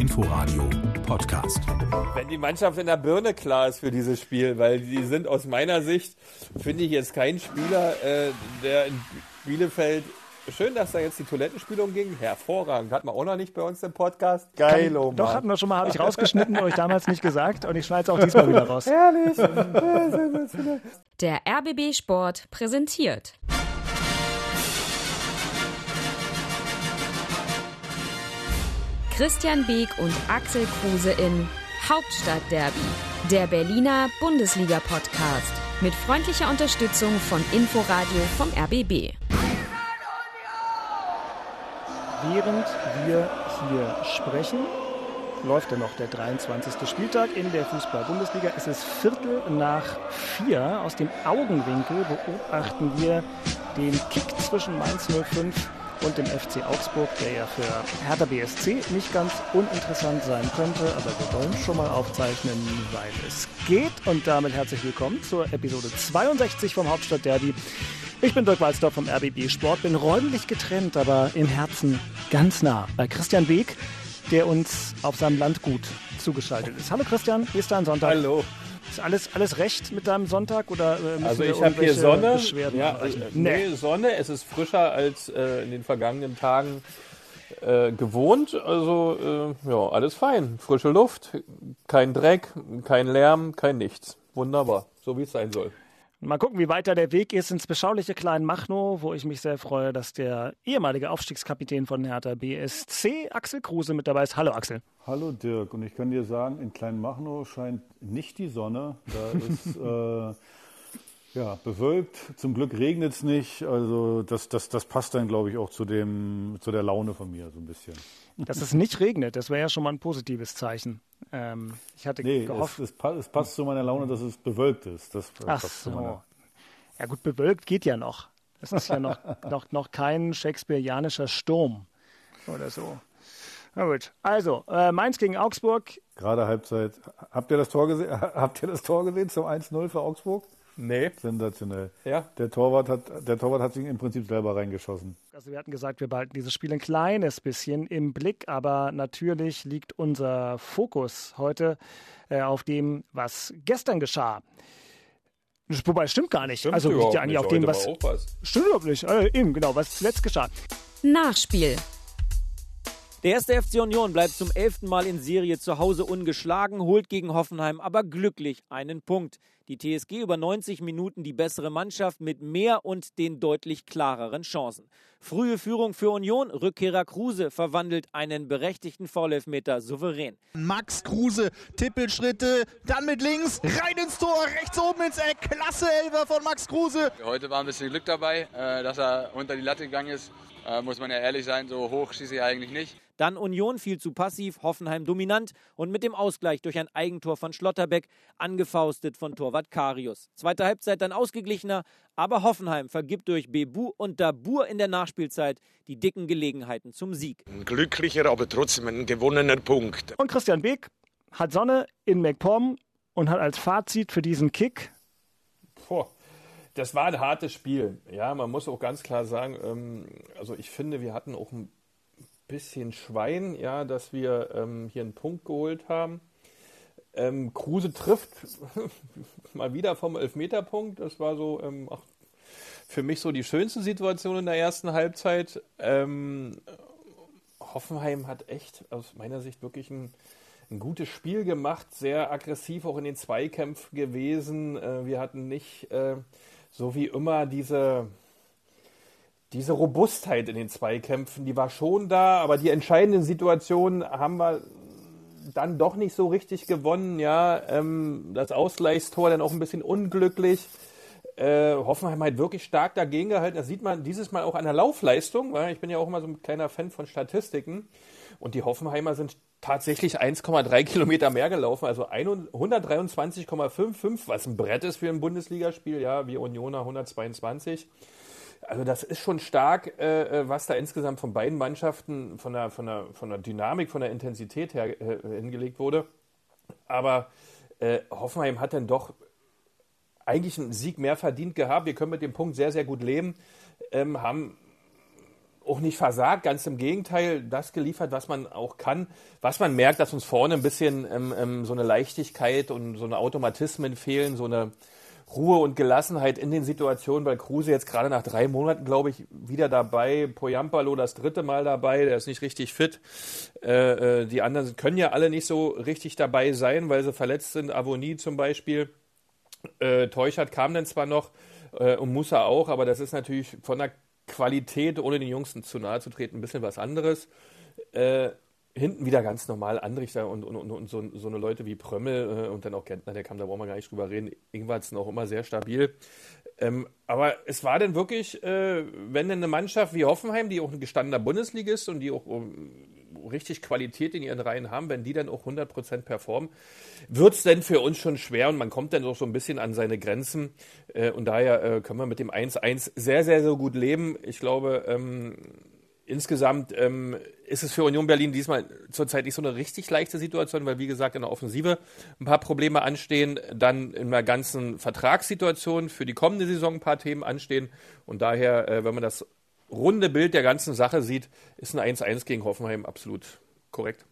Inforadio Podcast. Wenn die Mannschaft in der Birne klar ist für dieses Spiel, weil die sind aus meiner Sicht, finde ich jetzt kein Spieler, äh, der in Bielefeld Schön, dass da jetzt die Toilettenspülung ging. Hervorragend. Hat man auch noch nicht bei uns im Podcast. Geil, oh Mann. Doch, hatten wir schon mal, habe ich rausgeschnitten, euch damals nicht gesagt. Und ich schneide es auch diesmal wieder raus. Herrlich. Der RBB Sport präsentiert. Christian Beek und Axel Kruse in Hauptstadtderby, der Berliner Bundesliga-Podcast. Mit freundlicher Unterstützung von Inforadio vom RBB. Während wir hier sprechen, läuft ja noch der 23. Spieltag in der Fußball-Bundesliga. Es ist Viertel nach vier. Aus dem Augenwinkel beobachten wir den Kick zwischen Mainz 05 und dem FC Augsburg, der ja für Hertha BSC nicht ganz uninteressant sein könnte, aber wir wollen schon mal aufzeichnen, weil es geht. Und damit herzlich willkommen zur Episode 62 vom Hauptstadtderby. Ich bin Dirk Walzdorf vom RBB Sport, bin räumlich getrennt, aber im Herzen ganz nah bei Christian Beek, der uns auf seinem Landgut zugeschaltet ist. Hallo Christian, wie ist dein Sonntag? Hallo. Ist alles, alles recht mit deinem Sonntag oder äh, müssen Also wir ich habe hier irgendwelche Sonne. Beschwerden Ja, äh, nee, Sonne. Es ist frischer als äh, in den vergangenen Tagen äh, gewohnt. Also äh, ja, alles fein. Frische Luft, kein Dreck, kein Lärm, kein nichts. Wunderbar, so wie es sein soll. Mal gucken, wie weiter der Weg ist ins beschauliche Kleinmachnow, wo ich mich sehr freue, dass der ehemalige Aufstiegskapitän von Hertha BSC, Axel Kruse, mit dabei ist. Hallo Axel. Hallo Dirk, und ich kann dir sagen, in Kleinmachnow scheint nicht die Sonne. Da ist äh, ja, bewölkt. Zum Glück regnet es nicht. Also das, das, das passt dann, glaube ich, auch zu, dem, zu der Laune von mir so ein bisschen. Dass es nicht regnet, das wäre ja schon mal ein positives Zeichen. Ähm, ich hatte Nee, gehofft. es, es, pa- es passt zu meiner Laune, dass es bewölkt ist. Das Ach passt zu meiner- so. Ja gut, bewölkt geht ja noch. Das ist ja noch, noch, noch kein shakespearianischer Sturm oder so. Na gut, also äh, Mainz gegen Augsburg. Gerade Halbzeit. Habt ihr das Tor gesehen? Habt ihr das Tor gesehen zum 1-0 für Augsburg? Nee. Sensationell. Ja. Der Torwart hat, der Torwart hat sich im Prinzip selber reingeschossen. Also wir hatten gesagt, wir behalten dieses Spiel ein kleines bisschen im Blick, aber natürlich liegt unser Fokus heute äh, auf dem, was gestern geschah. Wobei, stimmt gar nicht. Stimmt also liegt ja eigentlich auf dem, was. was. Stimmt überhaupt nicht. Äh, eben, genau, was zuletzt geschah. Nachspiel. Der erste FC Union bleibt zum elften Mal in Serie zu Hause ungeschlagen, holt gegen Hoffenheim aber glücklich einen Punkt. Die TSG über 90 Minuten die bessere Mannschaft mit mehr und den deutlich klareren Chancen. Frühe Führung für Union, Rückkehrer Kruse verwandelt einen berechtigten Foulelfmeter souverän. Max Kruse, Tippelschritte, dann mit links, rein ins Tor, rechts oben ins Eck. Klasse Elfer von Max Kruse. Heute war ein bisschen Glück dabei, äh, dass er unter die Latte gegangen ist. Äh, Muss man ja ehrlich sein, so hoch schieße ich eigentlich nicht. Dann Union viel zu passiv, Hoffenheim dominant und mit dem Ausgleich durch ein Eigentor von Schlotterbeck, angefaustet von Torwart Karius. Zweite Halbzeit dann ausgeglichener, aber Hoffenheim vergibt durch Bebu und Dabur in der Nachspielzeit die dicken Gelegenheiten zum Sieg. Ein glücklicher, aber trotzdem ein gewonnener Punkt. Und Christian Beek hat Sonne in MacPom und hat als Fazit für diesen Kick Boah, das war ein hartes Spiel. Ja, man muss auch ganz klar sagen, ähm, also ich finde, wir hatten auch ein bisschen Schwein, ja, dass wir ähm, hier einen Punkt geholt haben. Ähm, Kruse trifft mal wieder vom Elfmeterpunkt. Das war so ähm, ach, für mich so die schönste Situation in der ersten Halbzeit. Ähm, Hoffenheim hat echt aus meiner Sicht wirklich ein, ein gutes Spiel gemacht, sehr aggressiv auch in den Zweikämpfen gewesen. Äh, wir hatten nicht äh, so wie immer diese, diese Robustheit in den Zweikämpfen, die war schon da, aber die entscheidenden Situationen haben wir dann doch nicht so richtig gewonnen. Ja, ähm, das Ausgleichstor dann auch ein bisschen unglücklich. Äh, Hoffenheim hat wirklich stark dagegen gehalten. Das sieht man dieses Mal auch an der Laufleistung. Weil ich bin ja auch immer so ein kleiner Fan von Statistiken. Und die Hoffenheimer sind tatsächlich 1,3 Kilometer mehr gelaufen, also 123,55, was ein Brett ist für ein Bundesligaspiel, ja, wie Unioner 122. Also das ist schon stark, äh, was da insgesamt von beiden Mannschaften von der, von der, von der Dynamik, von der Intensität her äh, hingelegt wurde. Aber äh, Hoffenheim hat dann doch eigentlich einen Sieg mehr verdient gehabt. Wir können mit dem Punkt sehr, sehr gut leben. Ähm, haben auch nicht versagt, ganz im Gegenteil, das geliefert, was man auch kann. Was man merkt, dass uns vorne ein bisschen ähm, ähm, so eine Leichtigkeit und so eine Automatismen fehlen, so eine Ruhe und Gelassenheit in den Situationen, weil Kruse jetzt gerade nach drei Monaten, glaube ich, wieder dabei, Poyampalo das dritte Mal dabei, der ist nicht richtig fit. Äh, äh, die anderen können ja alle nicht so richtig dabei sein, weil sie verletzt sind. Avonie zum Beispiel. Äh, Teuchert kam dann zwar noch äh, und Musa auch, aber das ist natürlich von der Qualität, ohne den Jungs zu nahe zu treten, ein bisschen was anderes. Äh, hinten wieder ganz normal Anrichter und, und, und, und so, so, eine Leute wie Prömmel äh, und dann auch Gentner, der kam, da brauchen wir gar nicht drüber reden. Ingwarzen auch immer sehr stabil. Ähm, aber es war dann wirklich, äh, wenn denn eine Mannschaft wie Hoffenheim, die auch ein gestandener Bundesligist und die auch um, richtig Qualität in ihren Reihen haben, wenn die dann auch 100% performen, wird es denn für uns schon schwer und man kommt dann auch so ein bisschen an seine Grenzen. Äh, und daher äh, können wir mit dem 1-1 sehr, sehr, sehr gut leben. Ich glaube, ähm, insgesamt ähm, ist es für Union Berlin diesmal zurzeit nicht so eine richtig leichte Situation, weil wie gesagt in der Offensive ein paar Probleme anstehen, dann in der ganzen Vertragssituation für die kommende Saison ein paar Themen anstehen und daher, äh, wenn man das runde Bild der ganzen Sache sieht, ist ein 1-1 gegen Hoffenheim absolut korrekt.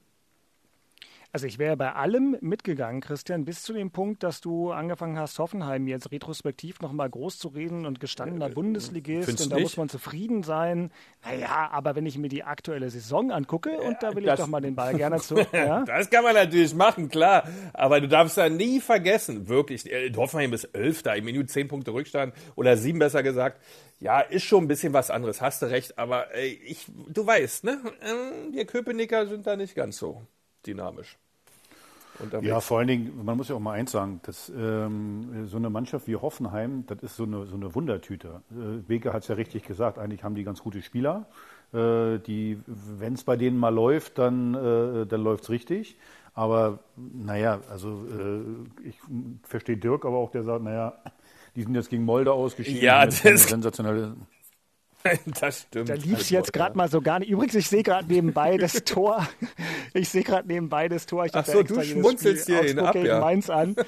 Also ich wäre bei allem mitgegangen, Christian, bis zu dem Punkt, dass du angefangen hast, Hoffenheim jetzt retrospektiv nochmal groß zu reden und gestandener äh, Bundesligist und da nicht? muss man zufrieden sein. Naja, aber wenn ich mir die aktuelle Saison angucke und da will das, ich doch mal den Ball gerne zu. Ja? das kann man natürlich machen, klar. Aber du darfst ja nie vergessen, wirklich, äh, Hoffenheim ist Elfter, im Minute zehn Punkte Rückstand oder sieben besser gesagt. Ja, ist schon ein bisschen was anderes, hast du recht, aber ey, ich, du weißt, ne? Ähm, wir Köpenicker sind da nicht ganz so dynamisch. Ja, vor allen Dingen, man muss ja auch mal eins sagen, dass, ähm, so eine Mannschaft wie Hoffenheim, das ist so eine, so eine Wundertüte. Äh, Beke hat es ja richtig gesagt, eigentlich haben die ganz gute Spieler. Äh, die, wenn es bei denen mal läuft, dann, äh, dann läuft es richtig. Aber naja, also äh, ich verstehe Dirk, aber auch der sagt, naja, die sind jetzt gegen Molde ausgeschieden. Ja, das ist sensationelle das stimmt. Da lief es jetzt gerade mal so gar nicht. Übrigens, ich sehe gerade nebenbei das Tor. Ich sehe gerade nebenbei das Tor. Ich Ach so, du schmunzelst hier hin ab, ja. Mainz an.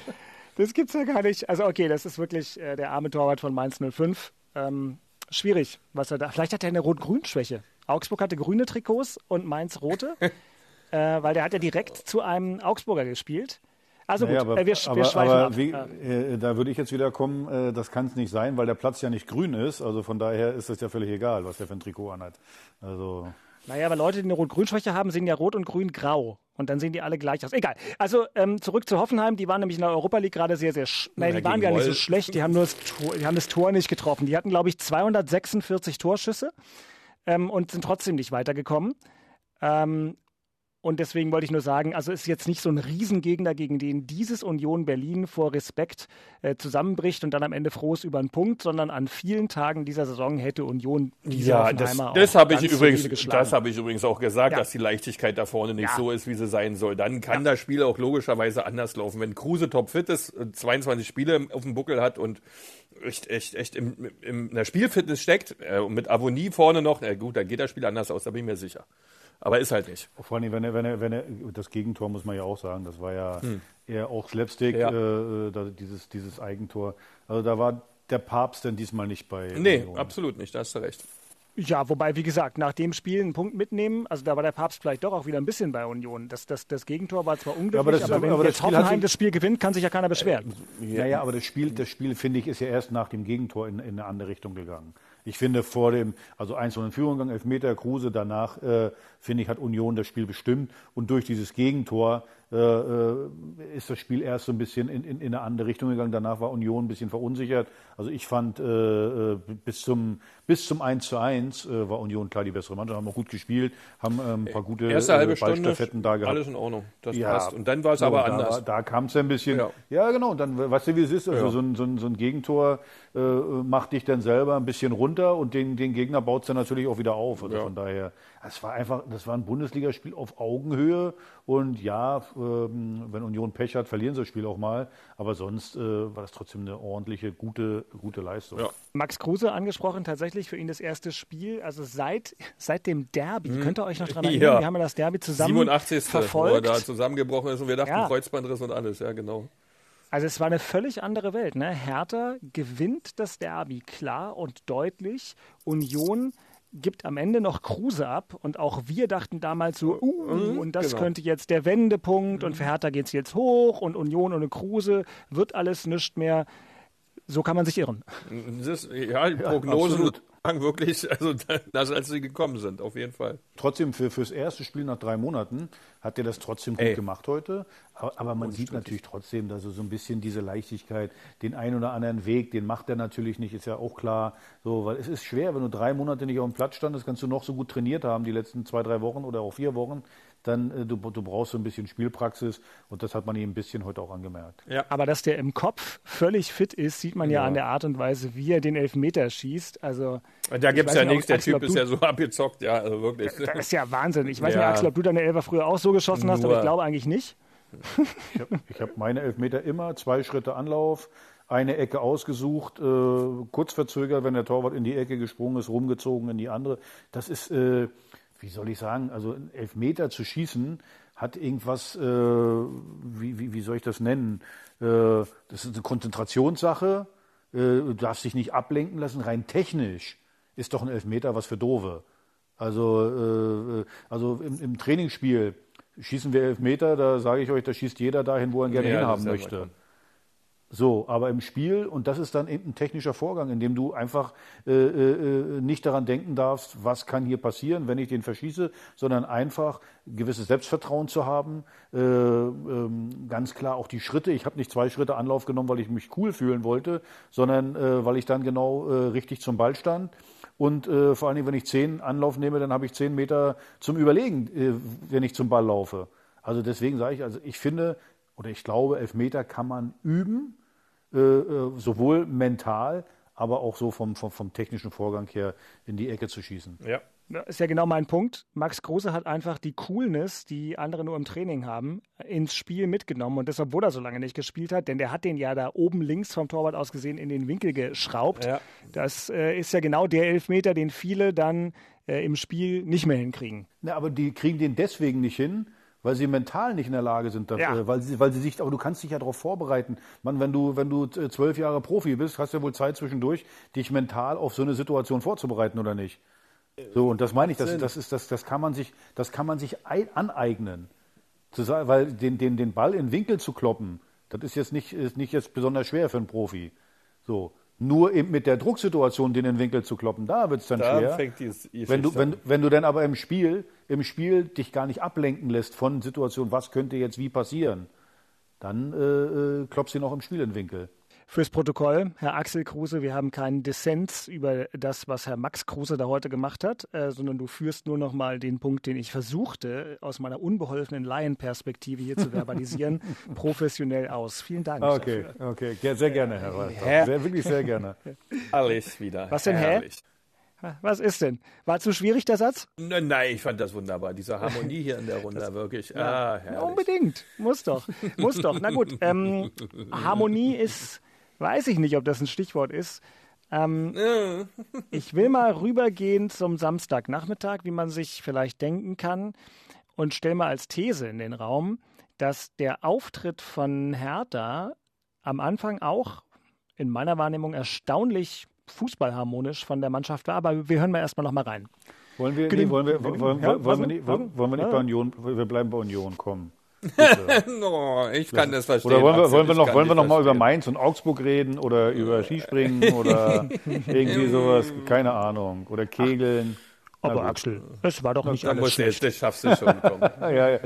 Das gibt's ja gar nicht. Also okay, das ist wirklich äh, der arme Torwart von Mainz 05. Ähm, schwierig, was er da. Vielleicht hat er eine Rot-Grün-Schwäche. Augsburg hatte grüne Trikots und Mainz rote, äh, weil der hat ja direkt zu einem Augsburger gespielt. Also gut, naja, aber, äh, wir, wir aber, schweifen aber ab. Wie, äh, da würde ich jetzt wieder kommen, äh, das kann es nicht sein, weil der Platz ja nicht grün ist. Also von daher ist es ja völlig egal, was der für ein Trikot anhat. Also naja, aber Leute, die eine Rot-Grün-Schwäche haben, sehen ja Rot und Grün-Grau. Und dann sehen die alle gleich aus. Egal. Also ähm, zurück zu Hoffenheim. Die waren nämlich in der Europa League gerade sehr, sehr. Nein, die waren gar nicht so schlecht. Die haben nur das Tor, die haben das Tor nicht getroffen. Die hatten, glaube ich, 246 Torschüsse ähm, und sind trotzdem nicht weitergekommen. Ähm, und deswegen wollte ich nur sagen, also ist jetzt nicht so ein Riesengegner, gegen den dieses Union Berlin vor Respekt äh, zusammenbricht und dann am Ende froh ist über einen Punkt, sondern an vielen Tagen dieser Saison hätte Union diese ja, das, das habe ich übrigens, das habe ich übrigens auch gesagt, ja. dass die Leichtigkeit da vorne nicht ja. so ist, wie sie sein soll. Dann kann ja. das Spiel auch logischerweise anders laufen. Wenn Kruse topfit ist, 22 Spiele auf dem Buckel hat und echt, echt, echt im, im, in der Spielfitness steckt äh, und mit Avonie vorne noch, na gut, dann geht das Spiel anders aus, da bin ich mir sicher. Aber ist halt nicht. Vor allem, wenn er, wenn er, wenn er, das Gegentor muss man ja auch sagen, das war ja hm. eher auch Slapstick, ja. äh, äh dieses, dieses Eigentor. Also da war der Papst denn diesmal nicht bei. Nee, Union. absolut nicht, da hast du recht. Ja, wobei, wie gesagt, nach dem Spiel einen Punkt mitnehmen, also da war der Papst vielleicht doch auch wieder ein bisschen bei Union. Das, das, das Gegentor war zwar unglücklich, ja, aber, das, aber wenn aber jetzt Hoffenheim das Spiel gewinnt, kann sich ja keiner beschweren. Äh, ja, ja, aber das Spiel, das Spiel finde ich, ist ja erst nach dem Gegentor in, in eine andere Richtung gegangen. Ich finde vor dem, also 1 in Führung gegangen, Elfmeter, Kruse, danach, äh, finde ich, hat Union das Spiel bestimmt. Und durch dieses Gegentor äh, äh, ist das Spiel erst so ein bisschen in, in, in, eine andere Richtung gegangen. Danach war Union ein bisschen verunsichert. Also ich fand, äh, äh bis, zum, bis zum 1 zu 1 äh, war Union klar die bessere Mannschaft, haben auch gut gespielt, haben ähm, ein paar gute Erste halbe Ballstaffetten da gehabt. Alles in Ordnung, das ja, passt. Und dann war es aber anders. Da, da kam es ein bisschen, ja. ja. genau, und dann, weißt du, wie es ist, also ja. so, ein, so, ein, so ein Gegentor äh, macht dich dann selber ein bisschen runter und den, den Gegner baut es dann natürlich auch wieder auf. Also von daher, es war einfach, das war ein Bundesligaspiel auf Augenhöhe und ja, ähm, wenn Union Pech hat, verlieren sie das Spiel auch mal. Aber sonst äh, war das trotzdem eine ordentliche, gute, gute Leistung. Ja. Max Kruse angesprochen, tatsächlich für ihn das erste Spiel, also seit, seit dem Derby. Hm. Könnt ihr euch noch daran erinnern? Ja. Wir haben ja das Derby zusammen 87. verfolgt. Wo er da zusammengebrochen ist und wir dachten, ja. Kreuzbandriss und alles, ja genau. Also es war eine völlig andere Welt. Ne? Hertha gewinnt das Derby klar und deutlich. Union gibt am Ende noch Kruse ab und auch wir dachten damals so, uh, Mhm, und das genau. könnte jetzt der Wendepunkt und für Hertha geht es jetzt hoch und Union ohne Kruse wird alles nicht mehr. So kann man sich irren. Das ist, ja, die Prognosen absolut. Sagen wirklich, also das, als sie gekommen sind, auf jeden Fall. Trotzdem, für, fürs erste Spiel nach drei Monaten hat er das trotzdem gut Ey. gemacht heute. Aber, aber man sieht natürlich trotzdem, dass er so ein bisschen diese Leichtigkeit, den einen oder anderen Weg, den macht er natürlich nicht, ist ja auch klar. So, weil es ist schwer, wenn du drei Monate nicht auf dem Platz standest, kannst du noch so gut trainiert haben, die letzten zwei, drei Wochen oder auch vier Wochen. Dann äh, du, du brauchst so ein bisschen Spielpraxis und das hat man ihm ein bisschen heute auch angemerkt. Aber dass der im Kopf völlig fit ist, sieht man ja, Ja. an der Art und Weise, wie er den Elfmeter schießt. Also Da gibt es ja nichts, der Axel, Typ ist ja so abgezockt, ja, also wirklich. Das ist ja Wahnsinn. Ich weiß Ja. nicht, Axel, ob du deine Elfer früher auch so geschossen hast, aber Nur- ich glaube eigentlich nicht. Ich habe hab meine Elfmeter immer zwei Schritte Anlauf, eine Ecke ausgesucht, äh, kurz verzögert, wenn der Torwart in die Ecke gesprungen ist, rumgezogen in die andere. Das ist, äh, wie soll ich sagen, also ein Elfmeter zu schießen hat irgendwas, äh, wie, wie, wie soll ich das nennen? Äh, das ist eine Konzentrationssache. Äh, du darfst dich nicht ablenken lassen. Rein technisch ist doch ein Elfmeter was für Dove. Also, äh, also im, im Trainingsspiel schießen wir Elfmeter, da sage ich euch, da schießt jeder dahin, wo er ihn gerne Ja, hinhaben möchte. So, aber im Spiel, und das ist dann eben ein technischer Vorgang, in dem du einfach äh, äh, nicht daran denken darfst, was kann hier passieren, wenn ich den verschieße, sondern einfach gewisses Selbstvertrauen zu haben, äh, ähm, ganz klar auch die Schritte. Ich habe nicht zwei Schritte Anlauf genommen, weil ich mich cool fühlen wollte, sondern äh, weil ich dann genau äh, richtig zum Ball stand. Und äh, vor allen Dingen, wenn ich zehn Anlauf nehme, dann habe ich zehn Meter zum Überlegen, äh, wenn ich zum Ball laufe. Also deswegen sage ich, also ich finde oder ich glaube, Elfmeter kann man üben, äh, äh, sowohl mental, aber auch so vom, vom, vom technischen Vorgang her in die Ecke zu schießen. Ja. Das ist ja genau mein Punkt. Max Kruse hat einfach die Coolness, die andere nur im Training haben, ins Spiel mitgenommen. Und das, obwohl er so lange nicht gespielt hat, denn der hat den ja da oben links vom Torwart aus gesehen in den Winkel geschraubt. Ja. Das äh, ist ja genau der Elfmeter, den viele dann äh, im Spiel nicht mehr hinkriegen. Na, aber die kriegen den deswegen nicht hin, weil sie mental nicht in der Lage sind, dafür, Ja. äh, weil, sie, weil sie sich, aber du kannst dich ja darauf vorbereiten. Man, wenn du, wenn du äh, zwölf Jahre Profi bist, hast du ja wohl Zeit zwischendurch, dich mental auf so eine Situation vorzubereiten oder nicht? So, und das meine ich, das, das, ist, das, das kann man sich, das kann man sich ei- aneignen. Zu sagen, weil den, den, den Ball in den Winkel zu kloppen, das ist jetzt nicht, ist nicht jetzt besonders schwer für einen Profi. So. Nur eben mit der Drucksituation, den in den Winkel zu kloppen, da wird es dann Da schwer. fängt die Geschichte wenn, du, wenn, wenn du dann aber im Spiel, im Spiel dich gar nicht ablenken lässt von Situationen, was könnte jetzt wie passieren, dann äh, äh, klopfst du noch im Spiel in den Winkel. Fürs Protokoll, Herr Axel Kruse, wir haben keinen Dissens über das, was Herr Max Kruse da heute gemacht hat, äh, sondern du führst nur noch mal den Punkt, den ich versuchte, aus meiner unbeholfenen Laienperspektive hier zu verbalisieren, professionell aus. Vielen Dank. Okay, dafür. okay, Ge- sehr gerne, Herr Walter. Herr- Sehr, wirklich sehr gerne. Alles wieder. Was denn, hä? herrlich. Was ist denn? War zu schwierig der Satz? Nein, nein, ich fand das wunderbar. Diese Harmonie hier in der Runde, wirklich. ah, herrlich. Ja, unbedingt. Muss doch. Muss doch. Na gut. Ähm, Harmonie ist, weiß ich nicht, ob das ein Stichwort ist. Ähm, ich will mal rübergehen zum Samstagnachmittag, wie man sich vielleicht denken kann, und stelle mal als These in den Raum, dass der Auftritt von Hertha am Anfang auch in meiner Wahrnehmung erstaunlich fußballharmonisch von der Mannschaft war. Aber wir hören mal erstmal noch mal rein. Wollen wir, nee, Gedim- wollen wir, gedim- wollen, Ja, wollen, was wir denn? nicht, wollen, wollen wir nicht bei Union, wir bleiben bei Union, komm. No, ich kann das verstehen. Oder wollen wir, wollen wir noch, wollen wir noch mal über. Mainz und Augsburg reden oder über Skispringen oder irgendwie sowas, keine Ahnung, oder Kegeln. Aber. Axel, es war doch nicht alles schlecht. das schaffst du schon. Ja, ja,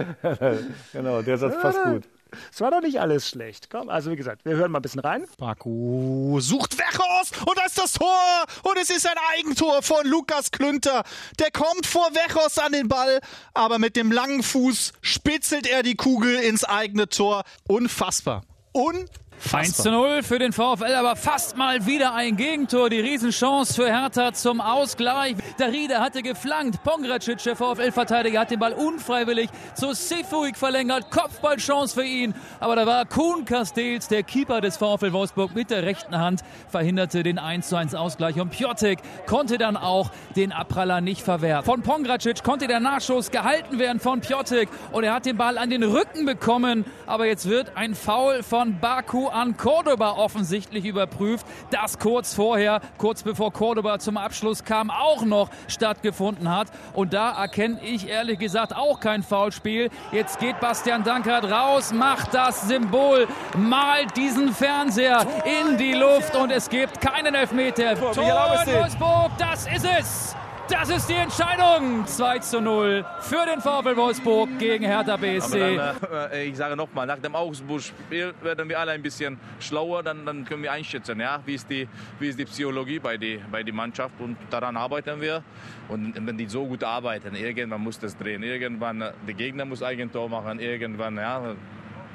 genau, der Satz passt gut. Es war doch nicht alles schlecht. Komm, also wie gesagt, wir hören mal ein bisschen rein. Baku sucht Wechos und da ist das Tor und es ist ein Eigentor von Lukas Klünter. Der kommt vor Wechos an den Ball, aber mit dem langen Fuß spitzelt er die Kugel ins eigene Tor. Unfassbar. Unfassbar. 1 zu 0 für den VfL, aber fast mal wieder ein Gegentor. Die Riesenchance für Hertha zum Ausgleich. Darida hatte geflankt. Pongracic, der VfL-Verteidiger, hat den Ball unfreiwillig zu Sefuig verlängert. Kopfballchance für ihn. Aber da war Kuhn Castells, der Keeper des VfL Wolfsburg, mit der rechten Hand, verhinderte den 1 zu 1 Ausgleich. Und Piotek konnte dann auch den Abpraller nicht verwehren. Von Pongracic konnte der Nachschuss gehalten werden von Piotek. Und er hat den Ball an den Rücken bekommen. Aber jetzt wird ein Foul von Baku An Cordoba offensichtlich überprüft. Das kurz vorher, kurz bevor Cordoba zum Abschluss kam, auch noch stattgefunden hat. Und da erkenne ich ehrlich gesagt auch kein Foulspiel. Jetzt geht Bastian Dankert raus, macht das Symbol, malt diesen Fernseher in die Luft und es gibt keinen Elfmeter. Tor Wolfsburg, das ist es. Das ist die Entscheidung. 2 zu 0 für den VfL Wolfsburg gegen Hertha BSC. Dann, äh, ich sage nochmal, nach dem Augsburg-Spiel werden wir alle ein bisschen schlauer. Dann, dann können wir einschätzen, ja, wie, ist die, wie ist die Psychologie bei der bei die Mannschaft. Und daran arbeiten wir. Und wenn die so gut arbeiten, irgendwann muss das drehen. Irgendwann, äh, der Gegner muss Eigentor machen. Irgendwann, ja,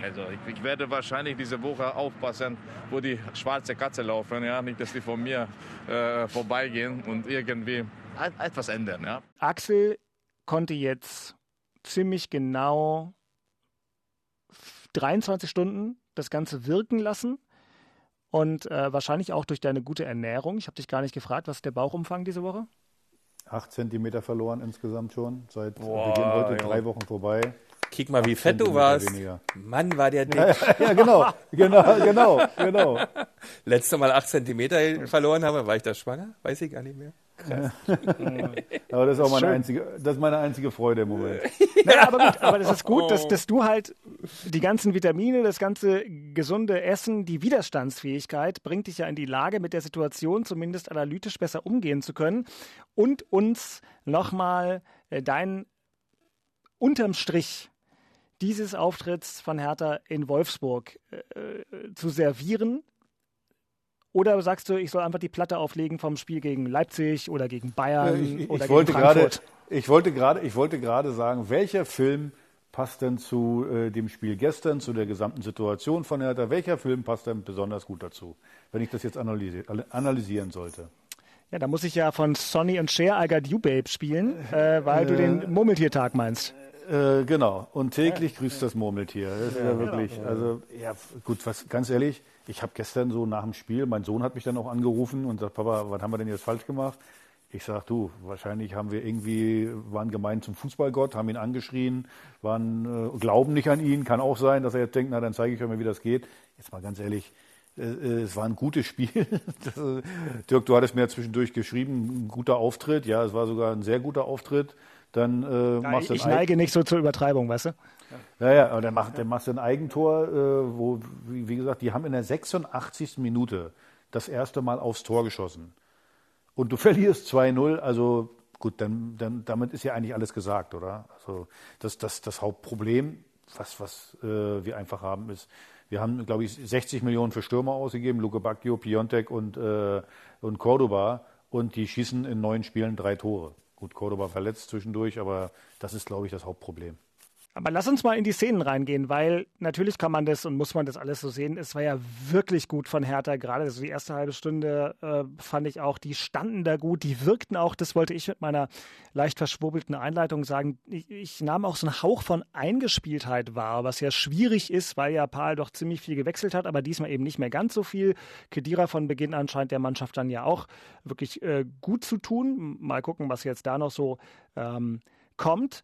also ich, ich, werde wahrscheinlich diese Woche aufpassen, wo die schwarze Katze laufen. Ja? Nicht, dass die von mir äh, vorbeigehen und irgendwie etwas ändern. Ja? Axel konnte jetzt ziemlich genau 23 Stunden das Ganze wirken lassen. Und äh, wahrscheinlich auch durch deine gute Ernährung. Ich habe dich gar nicht gefragt, was ist der Bauchumfang diese Woche? Acht Zentimeter verloren insgesamt schon. Seit Boah, Beginn heute ja. drei Wochen vorbei. Kick mal, wie fett du warst. Weniger. Mann, war der dick. Ja, ja, genau, genau, genau, genau. Letztes Mal acht Zentimeter verloren habe, war ich da schwanger? Weiß ich gar nicht mehr. Krass. aber das ist auch meine einzige, das ist meine einzige Freude im Moment. Naja, aber gut, aber das ist gut, dass, dass du halt die ganzen Vitamine, das ganze gesunde Essen, die Widerstandsfähigkeit bringt dich ja in die Lage, mit der Situation zumindest analytisch besser umgehen zu können und uns nochmal äh, deinen unterm Strich dieses Auftritts von Hertha in Wolfsburg äh, äh, zu servieren oder sagst du, ich soll einfach die Platte auflegen vom Spiel gegen Leipzig oder gegen Bayern ich, ich, oder ich wollte gegen Frankfurt? Grade, ich wollte gerade, ich wollte gerade sagen, welcher Film passt denn zu äh, dem Spiel gestern, zu der gesamten Situation von Hertha? Welcher Film passt denn besonders gut dazu, wenn ich das jetzt analysi analysieren sollte? Ja, da muss ich ja von Sonny und Cher I Got You Babe spielen, äh, weil äh, du den Murmeltiertag meinst. Äh, genau. Und täglich grüßt das Murmeltier. Das ist ja, ja wirklich, genau. also ja, gut, was ganz ehrlich, ich habe gestern so nach dem Spiel, mein Sohn hat mich dann auch angerufen und sagt, Papa, was haben wir denn jetzt falsch gemacht? Ich sage, du, wahrscheinlich haben wir irgendwie, waren gemein zum Fußballgott, haben ihn angeschrien, waren, äh, glauben nicht an ihn. Kann auch sein, dass er jetzt denkt, na, dann zeige ich euch mal, wie das geht. Jetzt mal ganz ehrlich, äh, äh es war ein gutes Spiel. Dirk, du hattest mir zwischendurch geschrieben, ein guter Auftritt. Ja, es war sogar ein sehr guter Auftritt. Dann äh, ja, machst du Ich neige nicht so zur Übertreibung, weißt du? Ja, ja, aber der macht, der macht ein Eigentor, äh, wo, wie, wie gesagt, die haben in der 86. Minute das erste Mal aufs Tor geschossen. Und du verlierst 2-0, also gut, dann, dann, damit ist ja eigentlich alles gesagt, oder? Also das, das, das Hauptproblem, was, was äh, wir einfach haben, ist, wir haben, glaube ich, 60 Millionen für Stürmer ausgegeben, Luke Bacchio, Piontek und, äh, und Cordoba, und die schießen in neun Spielen drei Tore. Gut, Cordoba verletzt zwischendurch, aber das ist, glaube ich, das Hauptproblem. Aber lass uns mal in die Szenen reingehen, weil natürlich kann man das und muss man das alles so sehen. Es war ja wirklich gut von Hertha, gerade also die erste halbe Stunde äh, fand ich auch, die standen da gut, die wirkten auch, das wollte ich mit meiner leicht verschwurbelten Einleitung sagen. Ich, ich nahm auch so einen Hauch von Eingespieltheit wahr, was ja schwierig ist, weil ja Paul doch ziemlich viel gewechselt hat, aber diesmal eben nicht mehr ganz so viel. Kedira von Beginn an scheint der Mannschaft dann ja auch wirklich äh, gut zu tun. Mal gucken, was jetzt da noch so ähm, kommt.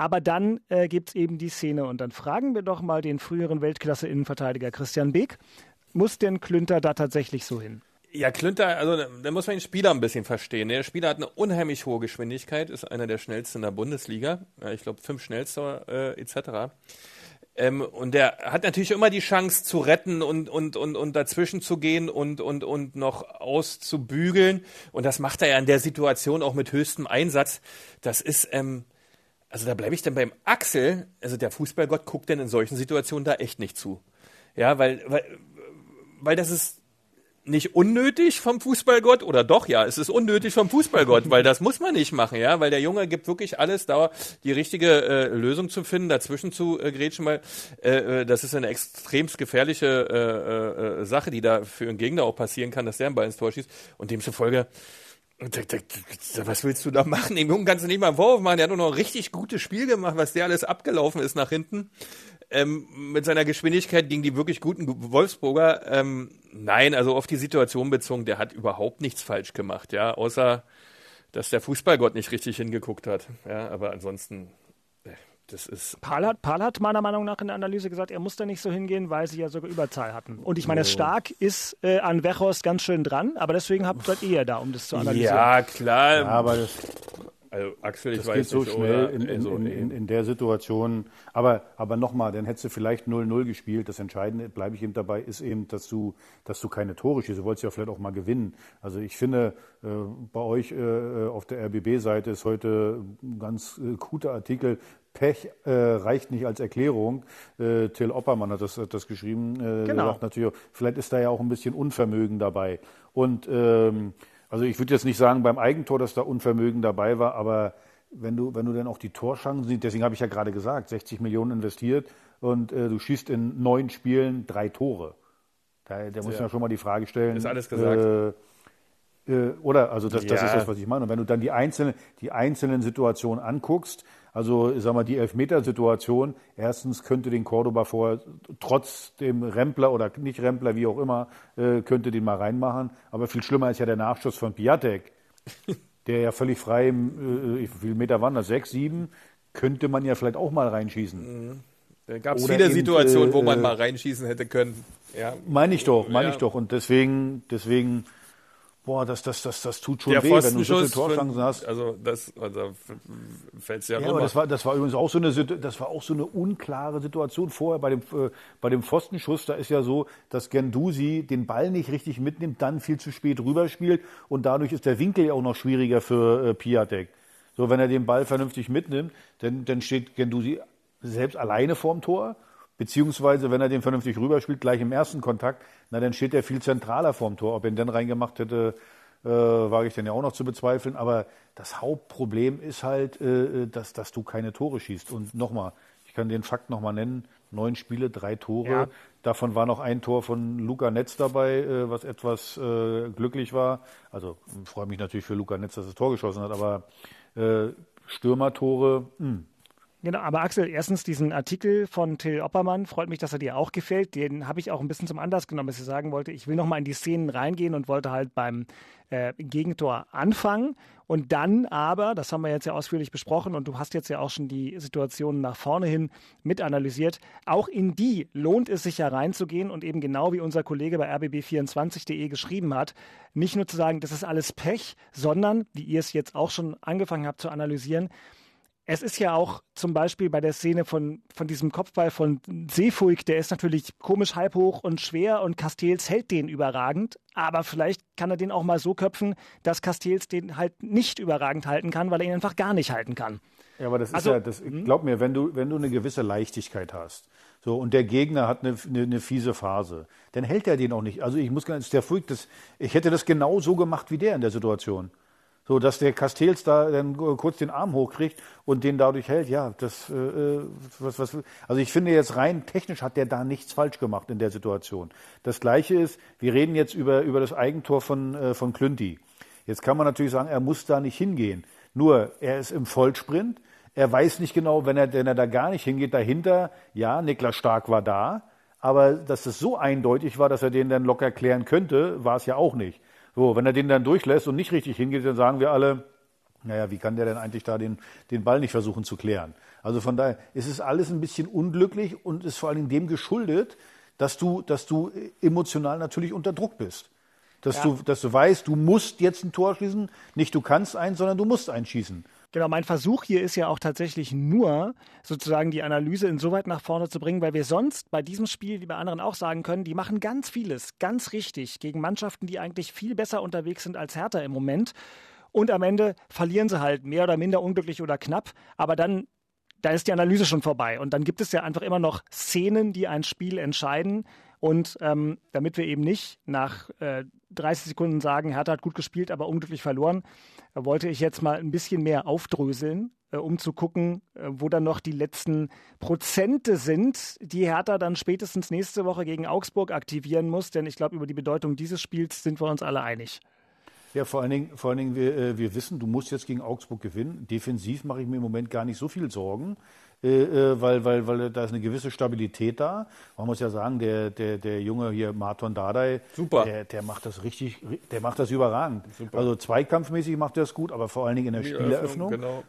Aber dann äh, gibt es eben die Szene und dann fragen wir doch mal den früheren Weltklasse-Innenverteidiger Christian Beek. Muss denn Klünter da tatsächlich so hin? Ja, Klünter, also da muss man den Spieler ein bisschen verstehen. Der Spieler hat eine unheimlich hohe Geschwindigkeit, ist einer der schnellsten in der Bundesliga. Ja, ich glaube, fünf schnellster äh, etc. Ähm, und der hat natürlich immer die Chance zu retten und, und, und, und dazwischen zu gehen und, und, und noch auszubügeln. Und das macht er ja in der Situation auch mit höchstem Einsatz. Das ist, ähm, also da bleibe ich dann beim Axel, also der Fußballgott guckt denn in solchen Situationen da echt nicht zu. Ja, weil, weil, weil das ist nicht unnötig vom Fußballgott oder doch, ja, es ist unnötig vom Fußballgott, weil das muss man nicht machen, ja, weil der Junge gibt wirklich alles, da die richtige äh, Lösung zu finden, dazwischen zu äh, grätschen, weil äh, äh das ist eine extremst gefährliche äh, äh, Sache, die da für einen Gegner auch passieren kann, dass der einen Ball ins Tor schießt und demzufolge was willst du da machen? Dem Jungen kannst du nicht mal einen Vorwurf machen. Der hat nur noch ein richtig gutes Spiel gemacht, was der alles abgelaufen ist nach hinten. Ähm, mit seiner Geschwindigkeit gegen die wirklich guten Wolfsburger. Ähm, nein, also auf die Situation bezogen, der hat überhaupt nichts falsch gemacht, ja, außer dass der Fußballgott nicht richtig hingeguckt hat. Ja, aber ansonsten, das ist. Paul hat, Paul hat meiner Meinung nach in der Analyse gesagt, er muss da nicht so hingehen, weil sie ja sogar Überzahl hatten. Und ich meine, Stark ist äh, an Wechhorst ganz schön dran, aber deswegen habt seid ihr ja da, um das zu analysieren. Ja, klar. Ja, aber das, Also Axel, ich das weiß geht so nicht, schnell in, in, in, in der Situation. Aber, aber nochmal, dann hättest du vielleicht 0-0 gespielt. Das Entscheidende, bleibe ich eben dabei, ist eben, dass du, dass du keine Tore schießt. Du wolltest ja vielleicht auch mal gewinnen. Also ich finde, äh, bei euch äh, auf der RBB-Seite ist heute ein ganz äh, guter Artikel. Pech äh, reicht nicht als Erklärung. Äh, Till Oppermann hat das, hat das geschrieben. Äh, Genau. sagt natürlich, vielleicht ist da ja auch ein bisschen Unvermögen dabei. Und ähm, also ich würde jetzt nicht sagen beim Eigentor, dass da Unvermögen dabei war, aber wenn du, wenn du dann auch die Torschancen siehst, deswegen habe ich ja gerade gesagt, 60 Millionen investiert und äh, du schießt in neun Spielen drei Tore. Da, da muss man ja schon mal die Frage stellen. Ist alles gesagt. Äh, äh, oder, also das, das Ja. ist das, was ich meine. Und wenn du dann die einzelnen, die einzelnen Situationen anguckst, also ich sag mal die Elfmetersituation, erstens könnte den Cordoba vorher trotz dem Rempler oder nicht Rempler, wie auch immer, äh, könnte den mal reinmachen. Aber viel schlimmer ist ja der Nachschuss von Piatek, der ja völlig frei, im, äh, wie viele Meter waren das? Sechs, sieben? Könnte man ja vielleicht auch mal reinschießen. Da gab es viele eben, Situationen, wo man äh, mal reinschießen hätte können. Ja. Meine ich doch, meine Ja. ich doch. Und deswegen, deswegen, boah, das, das, das, das tut schon Der weh, wenn du so viele Torchancen von, hast. also das, also fällt ja, Ja, aber das war, das war übrigens auch so eine, das war auch so eine unklare Situation vorher bei dem, äh, bei dem Pfostenschuss. Da ist ja so, dass Gendusi den Ball nicht richtig mitnimmt, dann viel zu spät rüberspielt und dadurch ist der Winkel ja auch noch schwieriger für äh, Piatek. So, wenn er den Ball vernünftig mitnimmt, dann, dann steht Gendusi selbst alleine vorm Tor. Beziehungsweise, wenn er den vernünftig rüberspielt, gleich im ersten Kontakt, na, dann steht er viel zentraler vorm Tor. Ob er ihn dann reingemacht hätte, äh, wage ich dann ja auch noch zu bezweifeln. Aber das Hauptproblem ist halt, äh, dass, dass du keine Tore schießt. Und nochmal, ich kann den Fakt nochmal nennen, neun Spiele, drei Tore. Ja. Davon war noch ein Tor von Luca Netz dabei, äh, was etwas äh, glücklich war. Also freue mich natürlich für Luca Netz, dass er das Tor geschossen hat, aber äh, Stürmertore, hm, Genau, aber Axel, erstens diesen Artikel von Till Oppermann, freut mich, dass er dir auch gefällt. Den habe ich auch ein bisschen zum Anlass genommen, dass ich sagen wollte, ich will nochmal in die Szenen reingehen und wollte halt beim äh, Gegentor anfangen. Und dann aber, das haben wir jetzt ja ausführlich besprochen und du hast jetzt ja auch schon die Situationen nach vorne hin mit analysiert, auch in die lohnt es sich ja reinzugehen und eben genau wie unser Kollege bei rbb24.de geschrieben hat, nicht nur zu sagen, das ist alles Pech, sondern, wie ihr es jetzt auch schon angefangen habt zu analysieren, es ist ja auch zum Beispiel bei der Szene von, von diesem Kopfball von Seefuig, der ist natürlich komisch halb hoch und schwer und Castells hält den überragend, aber vielleicht kann er den auch mal so köpfen, dass Castells den halt nicht überragend halten kann, weil er ihn einfach gar nicht halten kann. Ja, aber das Also- ist ja, das, glaub mir, wenn du, wenn du eine gewisse Leichtigkeit hast, so, und der Gegner hat eine, eine, eine fiese Phase, dann hält er den auch nicht. Also ich muss ganz, der Fulk, das, ich hätte das genau so gemacht wie der in der Situation. So, dass der Castells da dann kurz den Arm hochkriegt und den dadurch hält. Ja, das, äh, was, was, also ich finde jetzt rein technisch hat der da nichts falsch gemacht in der Situation. Das Gleiche ist, wir reden jetzt über, über das Eigentor von, äh, von Klünti. Jetzt kann man natürlich sagen, er muss da nicht hingehen. Nur, er ist im Vollsprint. Er weiß nicht genau, wenn er, wenn er da gar nicht hingeht, dahinter, ja, Niklas Stark war da. Aber dass es so eindeutig war, dass er den dann locker klären könnte, war es ja auch nicht. So, wenn er den dann durchlässt und nicht richtig hingeht, dann sagen wir alle, naja, wie kann der denn eigentlich da den, den Ball nicht versuchen zu klären? Also von daher ist es alles ein bisschen unglücklich und ist vor allen Dingen dem geschuldet, dass du, dass du emotional natürlich unter Druck bist. Dass, Ja. du, dass du weißt, du musst jetzt ein Tor schießen, nicht du kannst eins, sondern du musst einschießen. Genau, mein Versuch hier ist ja auch tatsächlich nur, sozusagen die Analyse insoweit nach vorne zu bringen, weil wir sonst bei diesem Spiel, wie bei anderen auch sagen können, die machen ganz vieles, ganz richtig gegen Mannschaften, die eigentlich viel besser unterwegs sind als Hertha im Moment. Und am Ende verlieren sie halt mehr oder minder unglücklich oder knapp, aber dann, da ist die Analyse schon vorbei. Und dann gibt es ja einfach immer noch Szenen, die ein Spiel entscheiden. Und ähm, damit wir eben nicht nach äh, 30 Sekunden sagen, Hertha hat gut gespielt, aber unglücklich verloren, wollte ich jetzt mal ein bisschen mehr aufdröseln, äh, um zu gucken, äh, wo dann noch die letzten Prozente sind, die Hertha dann spätestens nächste Woche gegen Augsburg aktivieren muss. Denn ich glaube, über die Bedeutung dieses Spiels sind wir uns alle einig. Ja, vor allen Dingen, vor allen Dingen wir, äh, wir wissen, du musst jetzt gegen Augsburg gewinnen. Defensiv mache ich mir im Moment gar nicht so viel Sorgen. Äh, äh, weil, weil, weil da ist eine gewisse Stabilität da. Man muss ja sagen, der, der, der Junge hier, Marton Dardai, Super. Der, der macht das richtig, der macht das überragend. Also zweikampfmäßig macht er das gut, aber vor allen Dingen in der Die Spieleröffnung. Öffnung, genau.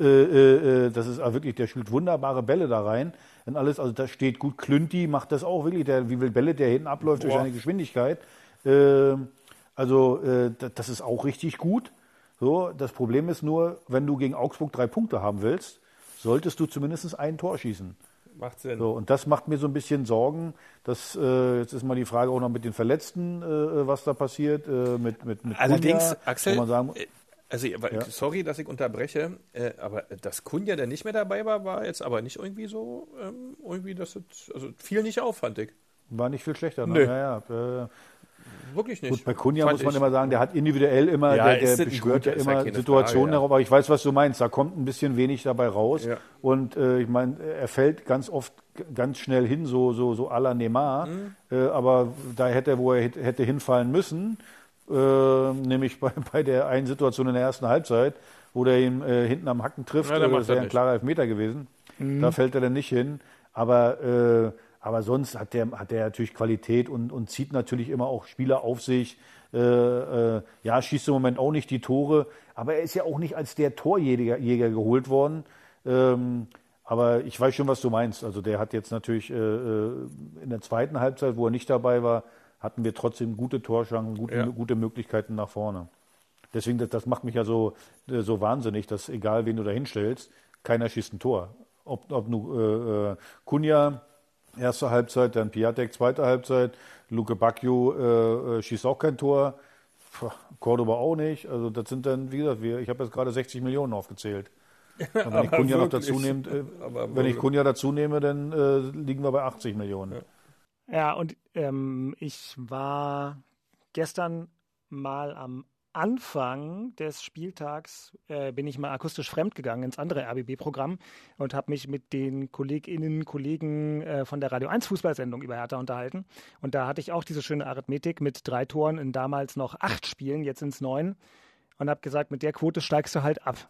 Äh, äh, äh, das ist auch wirklich, der spielt wunderbare Bälle da rein. Und alles, also da steht gut. Klünti macht das auch wirklich, der, wie viele Bälle der hinten abläuft durch Boah. seine Geschwindigkeit. Ähm, also äh, da- das ist auch richtig gut. So, das Problem ist nur, wenn du gegen Augsburg drei Punkte haben willst, solltest du zumindest ein Tor schießen. Macht Sinn. So, und das macht mir so ein bisschen Sorgen. Dass, äh, jetzt ist mal die Frage auch noch mit den Verletzten, äh, was da passiert. Äh, mit, mit, mit Allerdings, Kunja, Axel, man sagen, äh, also aber, Ja. sorry, dass ich unterbreche, äh, aber dass Kunja, der nicht mehr dabei war, war jetzt aber nicht irgendwie so, ähm, irgendwie, dass es, also fiel nicht auf, fand ich. war nicht viel schlechter. Ne? Nö. Ja, ja, äh, Wirklich nicht. Gut, bei Kunja muss man ich. immer sagen, der hat individuell immer, Ja, der, der beschwört ja immer Situationen ja. darauf, aber ich weiß, was du meinst. Da kommt ein bisschen wenig dabei raus. Ja. Und äh, ich meine, er fällt ganz oft ganz schnell hin, so, so, so à la Neymar. Mhm. Äh, aber da hätte er, wo er hätte- hinfallen müssen, äh, nämlich bei, bei der einen Situation in der ersten Halbzeit, wo der ihn äh, hinten am Hacken trifft, Ja, äh, das das wäre ein klarer Elfmeter gewesen. Mhm. Da fällt er dann nicht hin. Aber, äh, aber sonst hat der, hat der natürlich Qualität und, und zieht natürlich immer auch Spieler auf sich. Äh, äh, ja, schießt im Moment auch nicht die Tore, aber er ist ja auch nicht als der Torjäger Jäger geholt worden. Ähm, aber ich weiß schon, was du meinst. Also der hat jetzt natürlich äh, äh, in der zweiten Halbzeit, wo er nicht dabei war, hatten wir trotzdem gute Torchancen, gute, Ja. gute Möglichkeiten nach vorne. Deswegen, das, das macht mich ja so, äh, so wahnsinnig, dass egal wen du da hinstellst, keiner schießt ein Tor. Ob, ob nu äh, äh, Kunja, erste Halbzeit, dann Piatek, zweite Halbzeit, Luke Bacchio äh, äh, schießt auch kein Tor, Puh, Cordoba auch nicht. Also das sind dann, wie gesagt, wir, ich habe jetzt gerade 60 Millionen aufgezählt. Und wenn ich Kunja noch dazu nehme, äh, wenn ich. Kunja dazu nehme, dann äh, liegen wir bei 80 Millionen. Ja, und ähm, ich war gestern mal am Anfang des Spieltags, äh, bin ich mal akustisch fremdgegangen ins andere RBB-Programm und habe mich mit den KollegInnen, Kollegen äh, von der Radio 1 Fußballsendung über Hertha unterhalten. Und da hatte ich auch diese schöne Arithmetik mit drei Toren in damals noch acht Spielen, jetzt sind es neun. Und habe gesagt, mit der Quote steigst du halt ab.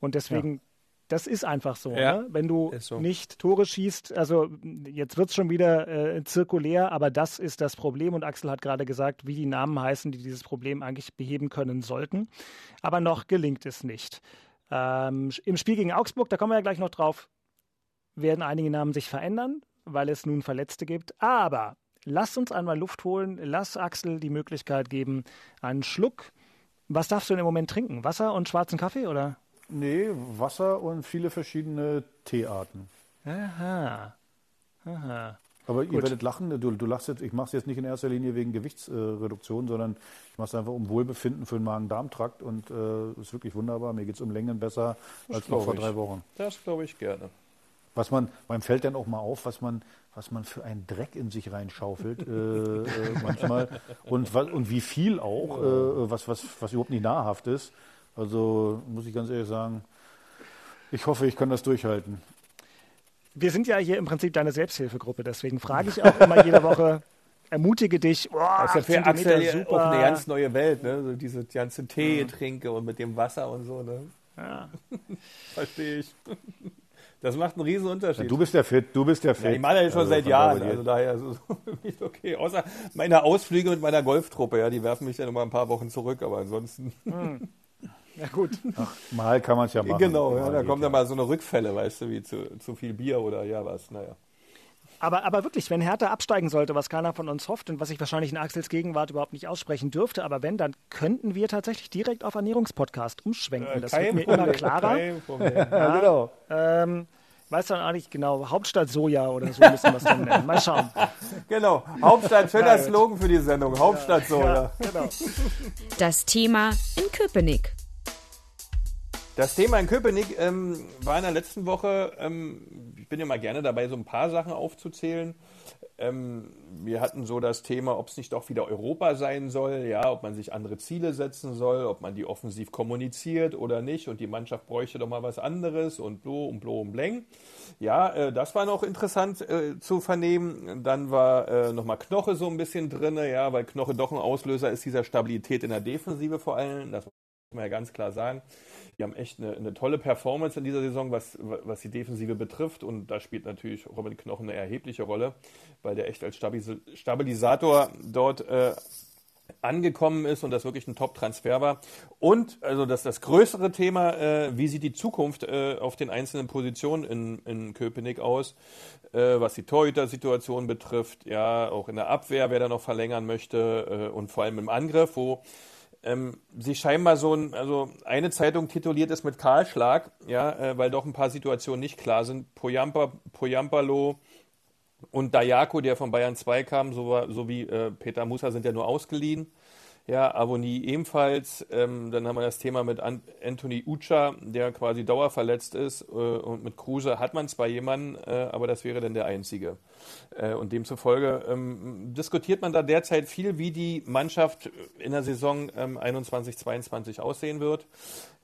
Und deswegen, das ist einfach so. Ja, ne? Wenn du so. nicht Tore schießt, also jetzt wird es schon wieder äh, zirkulär, aber das ist das Problem. Und Axel hat gerade gesagt, wie die Namen heißen, die dieses Problem eigentlich beheben können sollten. Aber noch gelingt es nicht. Ähm, Im Spiel gegen Augsburg, da kommen wir ja gleich noch drauf, werden einige Namen sich verändern, weil es nun Verletzte gibt. Aber lass uns einmal Luft holen, lass Axel die Möglichkeit geben, einen Schluck. Was darfst du denn im Moment trinken? Wasser und schwarzen Kaffee oder? Nee, Wasser und viele verschiedene Teearten. Aha. Aha. Aber ihr Gut. werdet lachen, du, du lachst jetzt, ich mache es jetzt nicht in erster Linie wegen Gewichtsreduktion, sondern ich mache es einfach um Wohlbefinden für den Magen-Darm-Trakt und äh, ist wirklich wunderbar. Mir geht es um Längen besser als noch glaub vor ich. drei Wochen. Das glaube ich gerne. Was man, man fällt dann auch mal auf, was man, was man für einen Dreck in sich reinschaufelt äh, äh, manchmal und, und wie viel auch, äh, was, was, was überhaupt nicht nahrhaft ist. Also muss ich ganz ehrlich sagen, ich hoffe, ich kann das durchhalten. Wir sind ja hier im Prinzip deine Selbsthilfegruppe, deswegen frage ich auch immer jede Woche, ermutige dich. Oh, Das ist ja für 8 Axel ja super. auch eine ganz neue Welt, ne? So diese ganze Tee-Trinke und mit dem Wasser und so, ne? Ja. Verstehe ich. Das macht einen riesen Unterschied. Ja, du bist der Fit, du bist der Fit. Ja, ich mache das jetzt schon Also seit Jahren, also daher ist es mich okay. Außer meine Ausflüge mit meiner Golftruppe, ja, die werfen mich dann immer ein paar Wochen zurück, aber ansonsten. Ja gut. Ach, mal kann man es ja machen. genau, ja, da kommen ja. dann mal so eine Rückfälle, weißt du, wie zu, zu viel Bier oder ja was, naja. Aber, aber wirklich, wenn Hertha absteigen sollte, was keiner von uns hofft und was ich wahrscheinlich in Axels Gegenwart überhaupt nicht aussprechen dürfte, aber wenn, dann könnten wir tatsächlich direkt auf Ernährungspodcast umschwenken. Das wird mir immer klarer. kein Problem. Ja, genau. Ähm, weiß dann auch nicht genau, Hauptstadt Soja oder so müssen wir es dann nennen. Mal schauen. Genau, Hauptstadt, schöner. Slogan für die Sendung, Hauptstadt so, ja. Genau. Das Thema in Köpenick. Das Thema in Köpenick ähm, war in der letzten Woche, ähm, ich bin ja mal gerne dabei, so ein paar Sachen aufzuzählen. Ähm, wir hatten so das Thema, ob es nicht auch wieder Europa sein soll, ja, ob man sich andere Ziele setzen soll, ob man die offensiv kommuniziert oder nicht und die Mannschaft bräuchte doch mal was anderes und blo und blo und bleng. Ja, äh, das war noch interessant äh, zu vernehmen. Dann war äh, nochmal Knoche so ein bisschen drinne, ja, weil Knoche doch ein Auslöser ist dieser Stabilität in der Defensive vor allem. Das muss man ja ganz klar sagen. Die haben echt eine, eine, tolle Performance in dieser Saison, was, was die Defensive betrifft. Und da spielt natürlich Robin Knochen eine erhebliche Rolle, weil der echt als Stabilisator dort äh, angekommen ist und das wirklich ein Top-Transfer war. Und also das, das größere Thema, äh, wie sieht die Zukunft äh, auf den einzelnen Positionen in, in Köpenick aus, äh, was die Torhüter-Situation betrifft, ja, auch in der Abwehr, wer da noch verlängern möchte äh, und vor allem im Angriff, wo ähm, sie scheinbar so ein, also eine Zeitung tituliert ist mit Kahlschlag, ja, äh, weil doch ein paar Situationen nicht klar sind. Poyampa, Poyampalo, und Dayako, der von Bayern 2 kam, so, so äh, Peter Musa, sind ja nur ausgeliehen. Ja, Avoni ebenfalls. Ähm, dann haben wir das Thema mit An Anthony Ucha, der quasi dauerverletzt ist. Äh, und mit Kruse hat man zwar jemanden, äh, aber das wäre dann der einzige. Äh, und demzufolge ähm, diskutiert man da derzeit viel, wie die Mannschaft in der Saison ähm, 21-22 aussehen wird.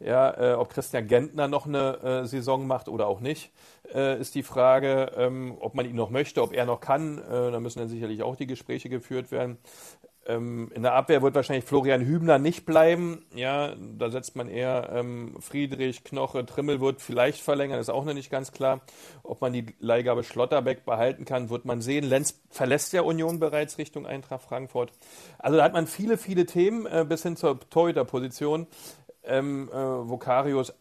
Ja, äh, ob Christian Gentner noch eine äh, Saison macht oder auch nicht, äh, ist die Frage. Ähm, ob man ihn noch möchte, ob er noch kann. da müssen dann sicherlich auch die Gespräche geführt werden. Ähm, in der Abwehr wird wahrscheinlich Florian Hübner nicht bleiben. Ja, da setzt man eher ähm, Friedrich, Knoche, Trimmel wird vielleicht verlängern, ist auch noch nicht ganz klar. Ob man die Leihgabe Schlotterbeck behalten kann, wird man sehen. Lenz verlässt ja Union bereits Richtung Eintracht Frankfurt. Also da hat man viele, viele Themen äh, bis hin zur Torhüterposition, ähm, äh, wo Karius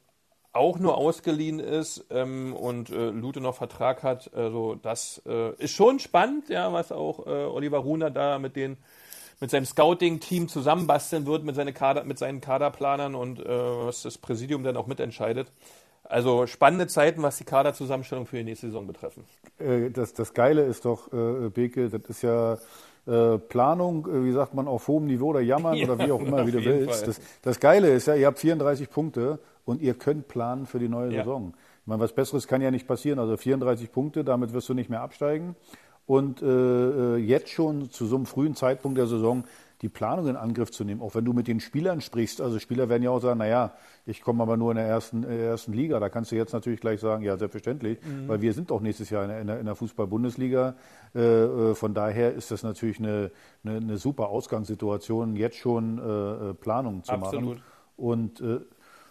auch nur ausgeliehen ist ähm, und äh, Lute noch Vertrag hat. Also das äh, ist schon spannend, ja, was auch äh, Oliver Runer da mit den mit seinem Scouting-Team zusammenbasteln wird, mit, seine Kader, mit seinen Kaderplanern und äh, was das Präsidium dann auch mitentscheidet. Also spannende Zeiten, was die Kaderzusammenstellung für die nächste Saison betreffen. Äh, das, das Geile ist doch, äh, Beke, das ist ja äh, Planung, äh, wie sagt man, auf hohem Niveau oder jammern ja, oder wie auch immer, wie du willst. Das, das, Geile ist ja, ihr habt 34 Punkte und ihr könnt planen für die neue ja. Saison. Ich meine, was Besseres kann ja nicht passieren. Also 34 Punkte, damit wirst du nicht mehr absteigen und äh, äh, jetzt schon zu so einem frühen Zeitpunkt der Saison die Planung in Angriff zu nehmen, auch wenn du mit den Spielern sprichst. Also Spieler werden ja auch sagen, naja, ich komme aber nur in der ersten, äh, ersten Liga. Da kannst du jetzt natürlich gleich sagen, ja, selbstverständlich, mhm. weil wir sind auch nächstes Jahr in der, in der Fußball-Bundesliga. Äh, äh, von daher ist das natürlich eine, eine, eine super Ausgangssituation, jetzt schon äh, Planung zu Absolut. machen. Und äh,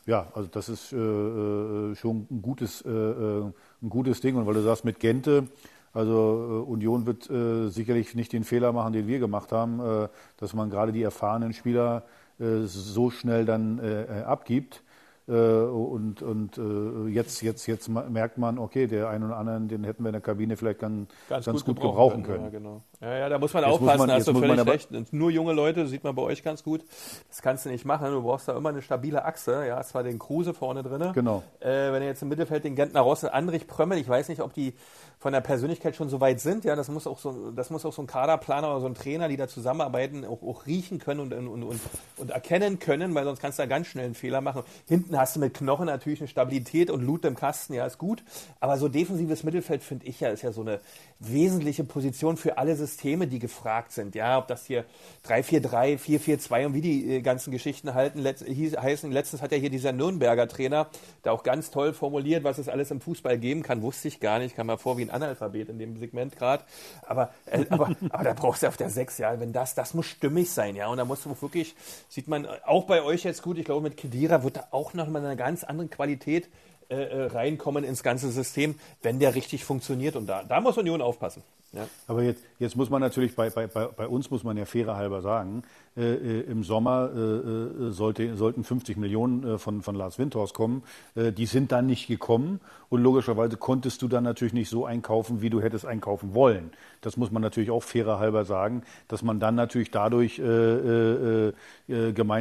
ja, also das ist äh, schon ein gutes, ein gutes Ding. Und weil du sagst, mit Gente, also äh, Union wird äh, sicherlich nicht den Fehler machen, den wir gemacht haben, äh, dass man gerade die erfahrenen Spieler äh, so schnell dann äh, äh, abgibt. Und und jetzt, jetzt, jetzt merkt man, okay, der einen oder anderen, den hätten wir in der Kabine vielleicht ganz, ganz, ganz gut, gut, gebrauchen können. können. Ja, genau. ja, ja, da muss man jetzt aufpassen, muss man, hast du völlig recht. Nur junge Leute, sieht man bei euch ganz gut. Das kannst du nicht machen. Du brauchst da immer eine stabile Achse. Ja, zwar den Kruse vorne drin. Genau. Wenn du jetzt im Mittelfeld den Gentner Rosse, Andrich Prömmel, ich weiß nicht, ob die von der Persönlichkeit schon so weit sind. Ja, das muss auch so, das muss auch so ein Kaderplaner oder so ein Trainer, die da zusammenarbeiten, auch, auch riechen können und, und, und, und erkennen können, weil sonst kannst du da ganz schnell einen Fehler machen. Hinten hast du mit Knochen natürlich eine Stabilität und Loot im Kasten, ja, ist gut. Aber so defensives Mittelfeld finde ich ja, ist ja so eine wesentliche Position für alle Systeme, die gefragt sind. Ja, ob das hier 3-4-3, 4-4-2 und wie die äh, ganzen Geschichten halten, letzt, hieß, heißen. Letztens hat ja hier dieser Nürnberger Trainer da auch ganz toll formuliert, was es alles im Fußball geben kann. Wusste ich gar nicht, kam mir vor wie ein Analphabet in dem Segment gerade. Aber, äh, aber, aber da brauchst du auf der 6, ja, wenn das, das muss stimmig sein, ja. Und da musst du wirklich, sieht man auch bei euch jetzt gut, ich glaube, mit Kedira wird da auch nochmal eine ganz andere Qualität äh, äh, reinkommen ins ganze System, wenn der richtig funktioniert. Und da, da muss Union aufpassen. Ja. Aber jetzt, jetzt muss man natürlich, bei, bei, bei uns muss man ja fairer halber sagen, äh, äh im Sommer äh, äh, sollte, sollten 50 Millionen von, von Lars Windhorst kommen. Äh, die sind dann nicht gekommen und logischerweise konntest du dann natürlich nicht so einkaufen, wie du hättest einkaufen wollen. Das muss man natürlich auch fairer halber sagen, dass man dann natürlich dadurch gemeint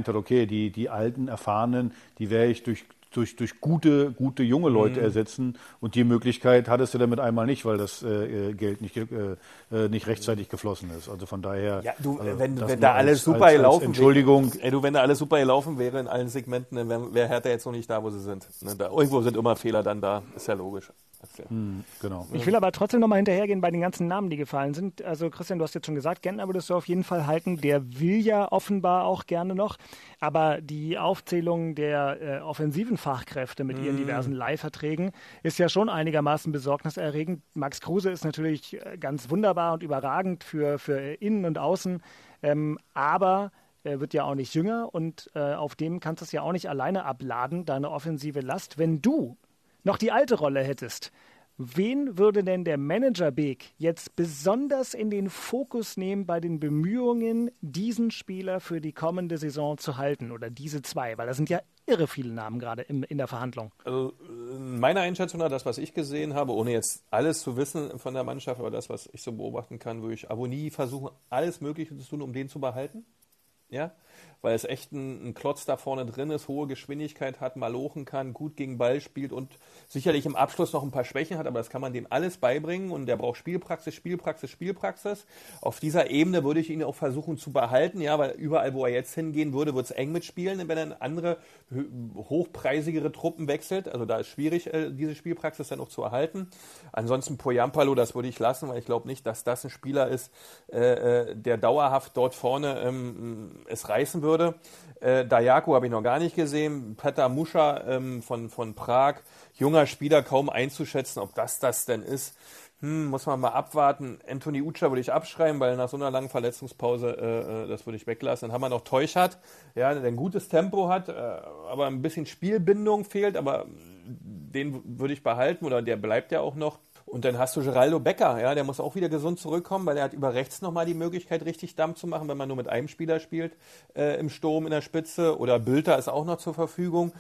hat, okay, die, die alten, erfahrenen, die werde ich durch durch, durch gute, gute junge Leute mhm. ersetzen. Und die Möglichkeit hattest du damit einmal nicht, weil das äh, Geld nicht, äh, äh, nicht rechtzeitig geflossen ist. Also von daher. Ja, du, also, wenn, wenn da alles super als, gelaufen Entschuldigung. Wäre, ey, du, wenn da alles super gelaufen wäre in allen Segmenten, dann wäre wär Hertha jetzt noch nicht da, wo sie sind. Ne, da, irgendwo sind immer Fehler dann da. Ist ja logisch. Hm, genau. Ich will aber trotzdem nochmal hinterhergehen bei den ganzen Namen, die gefallen sind. Also Christian, du hast jetzt schon gesagt, Gentner würdest du auf jeden Fall halten. Der will ja offenbar auch gerne noch. Aber die Aufzählung der äh, offensiven Fachkräfte mit mm. ihren hm. diversen Leihverträgen ist ja schon einigermaßen besorgniserregend. Max Kruse ist natürlich äh, ganz wunderbar und überragend für, für Innen und Außen. Ähm, aber Er wird ja auch nicht jünger und äh, auf dem kannst du es ja auch nicht alleine abladen, deine offensive Last. Wenn du noch die alte Rolle hättest, wen würde denn der Manager Beek jetzt besonders in den Fokus nehmen bei den Bemühungen, diesen Spieler für die kommende Saison zu halten oder diese zwei? Weil das sind ja irre viele Namen gerade in, in der Verhandlung. Also meiner Einschätzung nach, das, was ich gesehen habe, ohne jetzt alles zu wissen von der Mannschaft, aber das, was ich so beobachten kann, würde ich Abonnie versuchen, alles Mögliche zu tun, um den zu behalten. Ja, weil es echt ein, ein, Klotz da vorne drin ist, hohe Geschwindigkeit hat, malochen kann, gut gegen Ball spielt und sicherlich im Abschluss noch ein paar Schwächen hat, aber das kann man dem alles beibringen und der braucht Spielpraxis, Spielpraxis, Spielpraxis. Auf dieser Ebene würde ich ihn auch versuchen zu behalten, ja, weil überall, wo er jetzt hingehen würde, wird es eng mitspielen, wenn er in andere hochpreisigere Truppen wechselt. Also da ist schwierig, äh, diese Spielpraxis dann auch zu erhalten. Ansonsten Poyampalo, das würde ich lassen, weil ich glaube nicht, dass das ein Spieler ist, äh, äh der dauerhaft dort vorne ähm, es reißen würde würde. Äh, Dayako habe ich noch gar nicht gesehen. Petar Muscha ähm, von, von Prag, junger Spieler, kaum einzuschätzen, ob das das denn ist. Hm, muss man mal abwarten. Anthony Ucha würde ich abschreiben, weil nach so einer langen Verletzungspause, äh, äh das würde ich weglassen. Dann haben wir noch Teuchert, ja, der ein gutes Tempo hat, äh, aber ein bisschen Spielbindung fehlt, aber den würde ich behalten oder der bleibt ja auch noch. Und dann hast du Geraldo Becker, ja, der muss auch wieder gesund zurückkommen, weil er hat über rechts nochmal die Möglichkeit, richtig Dampf zu machen, wenn man nur mit einem Spieler spielt äh, im Sturm in der Spitze. Oder Bülter ist auch noch zur Verfügung.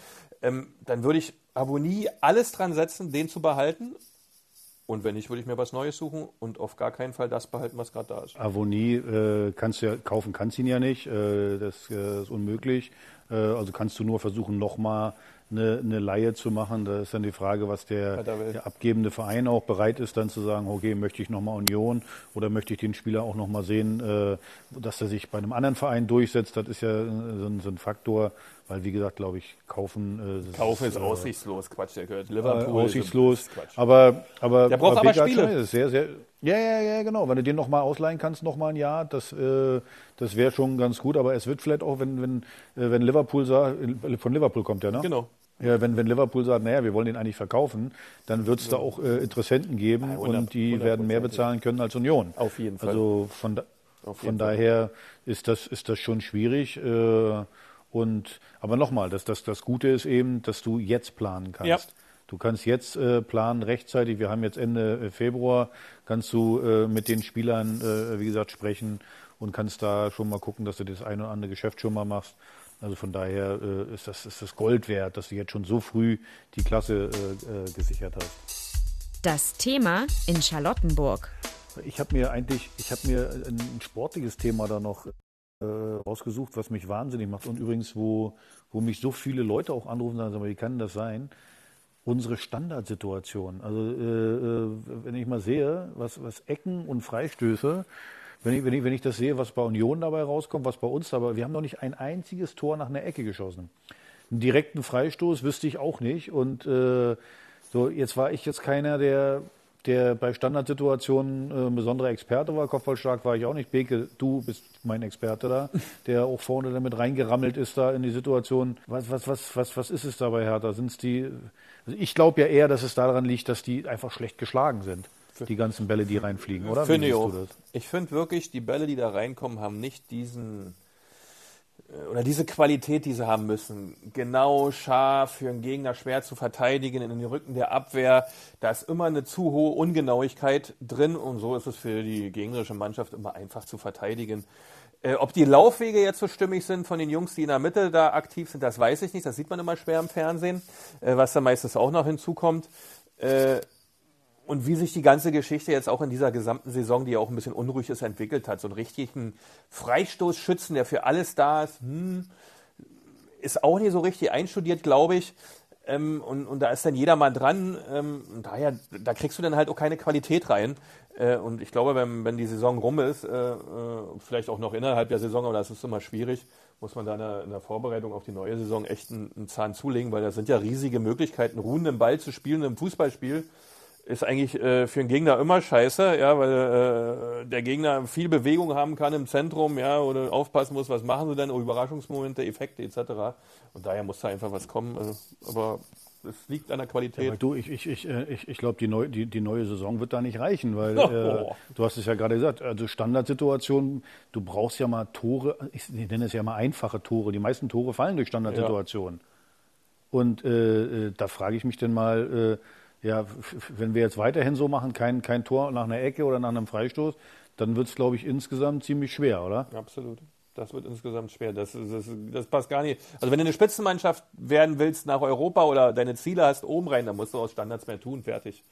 Ähm, dann würde ich Abonnie alles dran setzen, den zu behalten. Und wenn nicht, würde ich mir was Neues suchen und auf gar keinen Fall das behalten, was gerade da ist. Avonie äh, kannst du ja kaufen, kannst ihn ja nicht. Äh, das äh, ist unmöglich. Äh, also kannst du nur versuchen, nochmal eine, eine Laie zu machen. Da ist dann die Frage, was der, der, abgebende Verein auch bereit ist, dann zu sagen, okay, möchte ich nochmal Union oder möchte ich den Spieler auch nochmal sehen, äh, dass er sich bei einem anderen Verein durchsetzt. Das ist ja so ein, so ein Faktor, weil wie gesagt, glaube ich, kaufen. Äh, kaufen ist, ist äh, aussichtslos, Quatsch, der gehört Liverpool. Äh, aussichtslos. Aber, aber, der braucht aber, aber Spiele. Ist sehr, sehr, ja, ja, ja, genau. Wenn du den nochmal ausleihen kannst, nochmal ein Jahr, das, äh, das wäre schon ganz gut. Aber es wird vielleicht auch, wenn, wenn, äh, wenn Liverpool sagt, von Liverpool kommt der, ne? Genau. Ja, wenn, wenn Liverpool sagt, naja, wir wollen den eigentlich verkaufen, dann wird es ja. da auch äh, Interessenten geben ja, 100, und die werden mehr bezahlen können als Union. Auf jeden Fall. Also von, da, von daher ist das, ist das schon schwierig. Äh, und, aber nochmal, das, das, das Gute ist eben, dass du jetzt planen kannst. Ja. Du kannst jetzt äh, planen rechtzeitig. Wir haben jetzt Ende äh, Februar, kannst du äh, mit den Spielern, äh, wie gesagt, sprechen und kannst da schon mal gucken, dass du das eine oder andere Geschäft schon mal machst. Also von daher äh, ist, das, ist das Gold wert, dass du jetzt schon so früh die Klasse äh, äh, gesichert hast. Das Thema in Charlottenburg. Ich habe mir eigentlich, ich habe mir ein sportliches Thema da noch äh, rausgesucht, was mich wahnsinnig macht und übrigens, wo, wo mich so viele Leute auch anrufen und sagen, wie kann das sein? Unsere Standardsituation. Also äh, äh, wenn ich mal sehe, was, was Ecken und Freistöße wenn ich, wenn, ich, wenn ich das sehe, was bei Union dabei rauskommt, was bei uns dabei, wir haben noch nicht ein einziges Tor nach einer Ecke geschossen. Einen direkten Freistoß wüsste ich auch nicht. Und äh, so, jetzt war ich jetzt keiner, der, der bei Standardsituationen äh, ein besonderer Experte war. Kopfballstark war ich auch nicht. Beke, du bist mein Experte da, der auch vorne damit reingerammelt ist da in die Situation. Was, was, was, was, was ist es dabei, Hertha? Sind die. Also ich glaube ja eher, dass es daran liegt, dass die einfach schlecht geschlagen sind die ganzen Bälle, die reinfliegen, oder? Finde ich auch. Ich finde wirklich, die Bälle, die da reinkommen, haben nicht diesen äh, oder diese Qualität, die sie haben müssen. Genau, scharf, für einen Gegner schwer zu verteidigen, in den Rücken der Abwehr. Da ist immer eine zu hohe Ungenauigkeit drin und so ist es für die gegnerische Mannschaft immer einfach zu verteidigen. Äh, ob die Laufwege jetzt so stimmig sind von den Jungs, die in der Mitte da aktiv sind, das weiß ich nicht. Das sieht man immer schwer im Fernsehen, äh, was da meistens auch noch hinzukommt. Äh, und wie sich die ganze Geschichte jetzt auch in dieser gesamten Saison, die ja auch ein bisschen unruhig ist, entwickelt hat. So einen richtigen Freistoßschützen, der für alles da ist, hm, ist auch nicht so richtig einstudiert, glaube ich. Ähm, und, und, da ist dann jeder mal dran. Ähm, daher, da kriegst du dann halt auch keine Qualität rein. Äh, und ich glaube, wenn, wenn die Saison rum ist, äh, äh, vielleicht auch noch innerhalb der Saison, aber das ist immer schwierig, muss man da in der, in der Vorbereitung auf die neue Saison echt einen, einen Zahn zulegen, weil da sind ja riesige Möglichkeiten, ruhenden Ball zu spielen im Fußballspiel ist eigentlich äh, für einen Gegner immer scheiße, ja, weil äh, der Gegner viel Bewegung haben kann im Zentrum, ja, oder aufpassen muss, was machen sie denn, oh, Überraschungsmomente, Effekte etc. Und daher muss da einfach was kommen. Also, aber es liegt an der Qualität. Aber du, ich, ich, ich, äh, ich, ich glaube, die, neu, die, die neue Saison wird da nicht reichen, weil Oh. äh, du hast es ja gerade gesagt, also Standardsituationen, du brauchst ja mal Tore, ich nenne es ja mal einfache Tore. Die meisten Tore fallen durch Standardsituationen. Und äh, äh, da frage ich mich dann mal, äh, ja, wenn wir jetzt weiterhin so machen, kein, kein Tor nach einer Ecke oder nach einem Freistoß, dann wird es, glaube ich, insgesamt ziemlich schwer, oder? Absolut. Das wird insgesamt schwer. Das, das, das passt gar nicht. Also wenn du eine Spitzenmannschaft werden willst nach Europa oder deine Ziele hast oben rein, dann musst du aus Standards mehr tun. Fertig.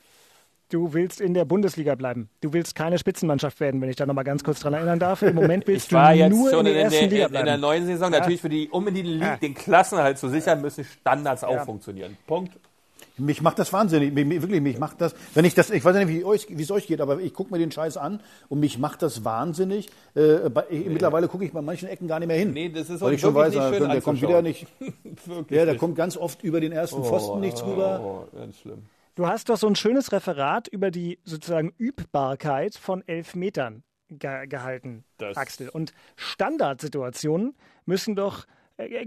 Du willst in der Bundesliga bleiben. Du willst keine Spitzenmannschaft werden, wenn ich da noch mal ganz kurz dran erinnern darf. Im Moment willst Ich war du jetzt nur schon in der ersten der, Liga in bleiben. der neuen Saison. Ja. Natürlich für die, um in die Liga, Ja. den Klassenhalt zu sichern, müssen Standards auch Ja. funktionieren. Punkt. Mich macht das wahnsinnig, mich, mich- wirklich, mich macht das, wenn ich das, ich weiß nicht, wie euch, wie es euch geht, aber ich gucke mir den Scheiß an und mich macht das wahnsinnig. Äh, bei, Mittlerweile gucke ich bei manchen Ecken gar nicht mehr hin. Nee, das ist weil auch ich schon wirklich weiß, nicht der, schön der kommt wieder nicht. Wirklich Ja, der kommt ganz oft über den ersten Pfosten nichts rüber. Oh, ganz schlimm. Du hast doch so ein schönes Referat über die sozusagen Übbarkeit von Elfmetern ge gehalten, Das- Axel. Und Standardsituationen müssen doch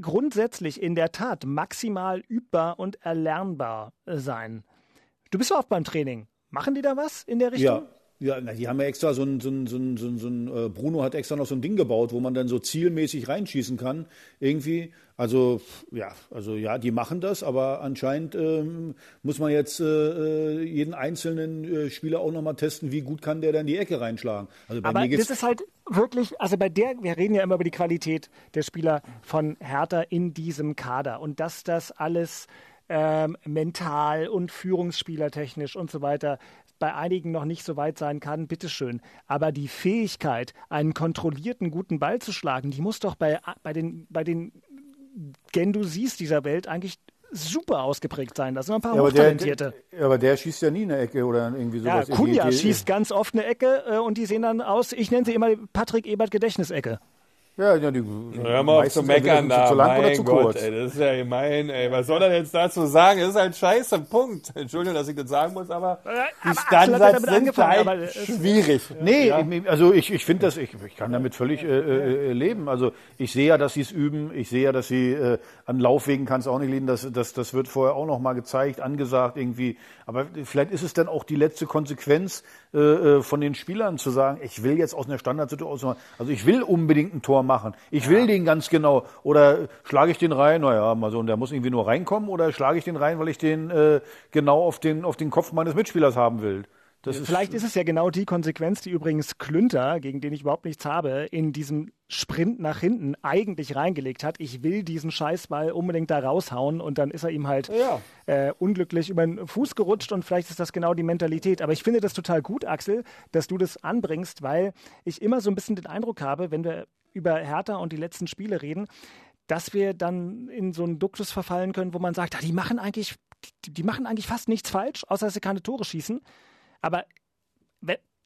grundsätzlich in der Tat maximal übbar und erlernbar äh, sein. Du bist doch oft beim Training. Machen die da was in der Richtung? Ja, ja na, die haben ja extra so ein, so ein, so ein, so ein, so ein äh, Bruno hat extra noch so ein Ding gebaut, wo man dann so zielmäßig reinschießen kann, irgendwie. Also, ja, also ja, die machen das, aber anscheinend ähm, muss man jetzt äh, äh, jeden einzelnen äh, Spieler auch nochmal testen, wie gut kann der dann die Ecke reinschlagen. Also bei Aber mir geht's das ist halt wirklich, also bei der, wir reden ja immer über die Qualität der Spieler von Hertha in diesem Kader und dass das alles ähm, mental und führungsspielertechnisch und so weiter bei einigen noch nicht so weit sein kann, bitteschön. Aber die Fähigkeit, einen kontrollierten, guten Ball zu schlagen, die muss doch bei, bei den, bei den Gendousis dieser Welt eigentlich super ausgeprägt sein. Das sind ein paar ja, aber, der, Hochtalentierte. aber der schießt ja nie eine Ecke oder irgendwie Ja, sowas. Kunja Die- die- schießt ganz oft eine Ecke äh, und die sehen dann aus, ich nenne sie immer Patrick Ebert Gedächtnisecke. Ja, ja, die, Hör mal auf zu meckern da. Zu lang oder mein zu Gott, kurz. ey, das ist ja gemein, ey. Was soll er jetzt dazu sagen? Das ist halt scheiße, Punkt. Entschuldigung, dass ich das sagen muss, aber die Axel hat ja Standards sind aber halt schwierig. Nee, Ja. ich- also ich, ich finde das, ich, ich kann damit völlig äh, äh, leben. Also ich sehe ja, dass sie es üben. Ich sehe ja, dass sie äh, an Laufwegen kann es auch nicht liegen. Das, das, das wird vorher auch noch mal gezeigt, angesagt irgendwie. Aber vielleicht ist es dann auch die letzte Konsequenz äh, äh, von den Spielern zu sagen, ich will jetzt aus einer Standardsituation, also ich will unbedingt ein Tor machen. Ich will den ganz genau. Oder schlage ich den rein? Naja, mal so, und der muss irgendwie nur reinkommen. Oder schlage ich den rein, weil ich den äh, genau auf den, auf den Kopf meines Mitspielers haben will. Das ist, Vielleicht ist es ja genau die Konsequenz, die übrigens Klünter, gegen den ich überhaupt nichts habe, in diesem Sprint nach hinten eigentlich reingelegt hat. Ich will diesen Scheißball unbedingt da raushauen und dann ist er ihm halt Ja. äh, unglücklich über den Fuß gerutscht und vielleicht ist das genau die Mentalität. Aber ich finde das total gut, Axel, dass du das anbringst, weil ich immer so ein bisschen den Eindruck habe, wenn wir über Hertha und die letzten Spiele reden, dass wir dann in so einen Duktus verfallen können, wo man sagt, ah, die machen eigentlich, die, die machen eigentlich fast nichts falsch, außer dass sie keine Tore schießen. Aber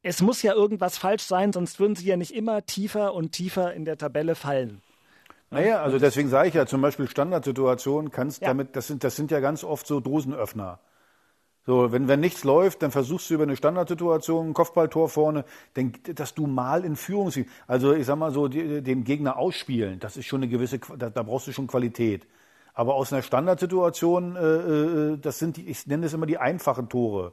es muss ja irgendwas falsch sein, sonst würden sie ja nicht immer tiefer und tiefer in der Tabelle fallen. Naja, also deswegen sage ich ja zum Beispiel Standardsituationen kannst Ja. damit, das sind, das sind ja ganz oft so Dosenöffner. So, wenn, wenn nichts läuft, dann versuchst du über eine Standardsituation, ein Kopfballtor vorne, dann, dass du mal in Führung siehst. Also ich sag mal so, die, den Gegner ausspielen, das ist schon eine gewisse, da, da brauchst du schon Qualität. Aber aus einer Standardsituation, äh, äh, das sind die, ich nenne es immer die einfachen Tore.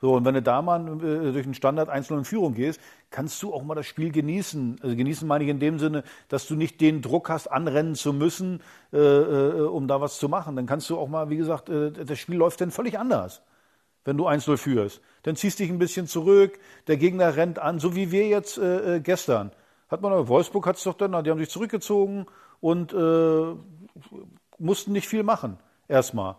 So, und wenn du da mal äh, durch einen Standard 1 in Führung gehst, kannst du auch mal das Spiel genießen. Also genießen meine ich in dem Sinne, dass du nicht den Druck hast, anrennen zu müssen, äh, äh, um da was zu machen. Dann kannst du auch mal, wie gesagt, äh, das Spiel läuft dann völlig anders, wenn du 1-0 führst. Dann ziehst dich ein bisschen zurück, der Gegner rennt an, so wie wir jetzt äh, äh, gestern. Hat man, Wolfsburg hat es doch dann, die haben sich zurückgezogen und äh, mussten nicht viel machen, erstmal.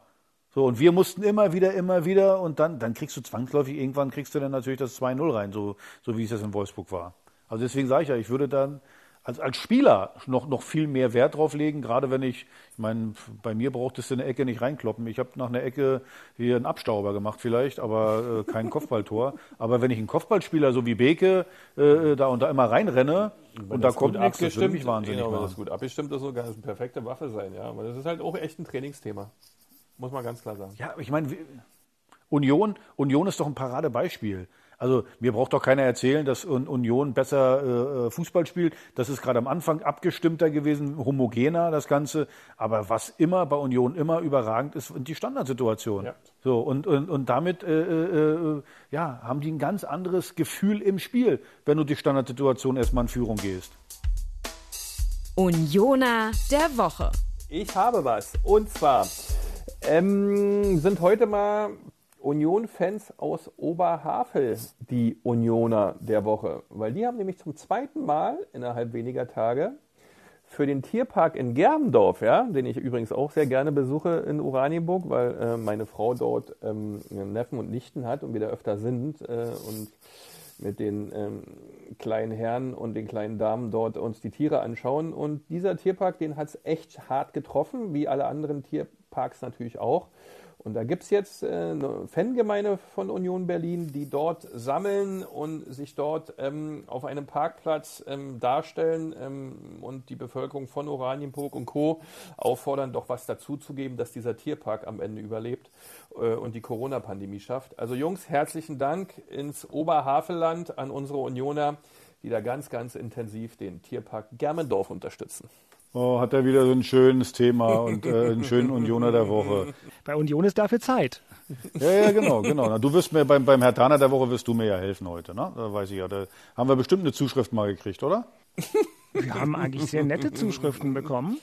So, und wir mussten immer wieder, immer wieder und dann, dann kriegst du zwangsläufig, irgendwann kriegst du dann natürlich das 2-0 rein, so, so wie es jetzt in Wolfsburg war. Also deswegen sage ich ja, ich würde dann als, als Spieler noch, noch viel mehr Wert drauf legen, gerade wenn ich, ich meine, bei mir brauchtest du eine Ecke nicht reinkloppen. Ich habe nach einer Ecke hier einen Abstauber gemacht vielleicht, aber äh, kein Kopfballtor. Aber wenn ich einen Kopfballspieler so wie Beke äh, da und da immer reinrenne und da kommt nichts, das abgestimmt, mich wahnsinnig genau, wenn das gut abgestimmt ist, so kann das eine perfekte Waffe sein, ja. Aber das ist halt auch echt ein Trainingsthema. Muss man ganz klar sagen. Ja, ich meine, Union, Union ist doch ein Paradebeispiel. Also mir braucht doch keiner erzählen, dass Union besser äh, äh, Fußball spielt. Das ist gerade am Anfang abgestimmter gewesen, homogener das Ganze. Aber was immer bei Union immer überragend ist, sind die Standardsituationen. Ja. So und und, und damit äh, äh, äh, ja haben die ein ganz anderes Gefühl im Spiel, wenn du die Standardsituation erstmal in Führung gehst. Unioner der Woche. Ich habe was und zwar ähm, sind heute mal Union-Fans aus Oberhavel die Unioner der Woche, weil die haben nämlich zum zweiten Mal innerhalb weniger Tage für den Tierpark in Germendorf, ja, den ich übrigens auch sehr gerne besuche in Oranienburg, weil äh, meine Frau dort ähm, Neffen und Nichten hat und wir da öfter sind äh, und mit den ähm, kleinen Herren und den kleinen Damen dort uns die Tiere anschauen. Und dieser Tierpark, den hat es echt hart getroffen, wie alle anderen Tierparks natürlich auch. Und da gibt es jetzt äh, eine Fangemeinde von Union Berlin, die dort sammeln und sich dort ähm, auf einem Parkplatz ähm, darstellen ähm, und die Bevölkerung von Oranienburg und Co. auffordern, doch was dazuzugeben, dass dieser Tierpark am Ende überlebt äh, und die Corona-Pandemie schafft. Also Jungs, herzlichen Dank ins Oberhavelland an unsere Unioner, die da ganz, ganz intensiv den Tierpark Germendorf unterstützen. Oh, hat er wieder so ein schönes Thema und äh, einen schönen Unioner der Woche. Bei Union ist dafür Zeit. Ja, ja, genau, genau. Na, du wirst mir beim, beim Herr Taner der Woche wirst du mir ja helfen heute, ne? Da weiß ich ja. Da haben wir bestimmt eine Zuschrift mal gekriegt, oder? Wir haben eigentlich sehr nette Zuschriften bekommen,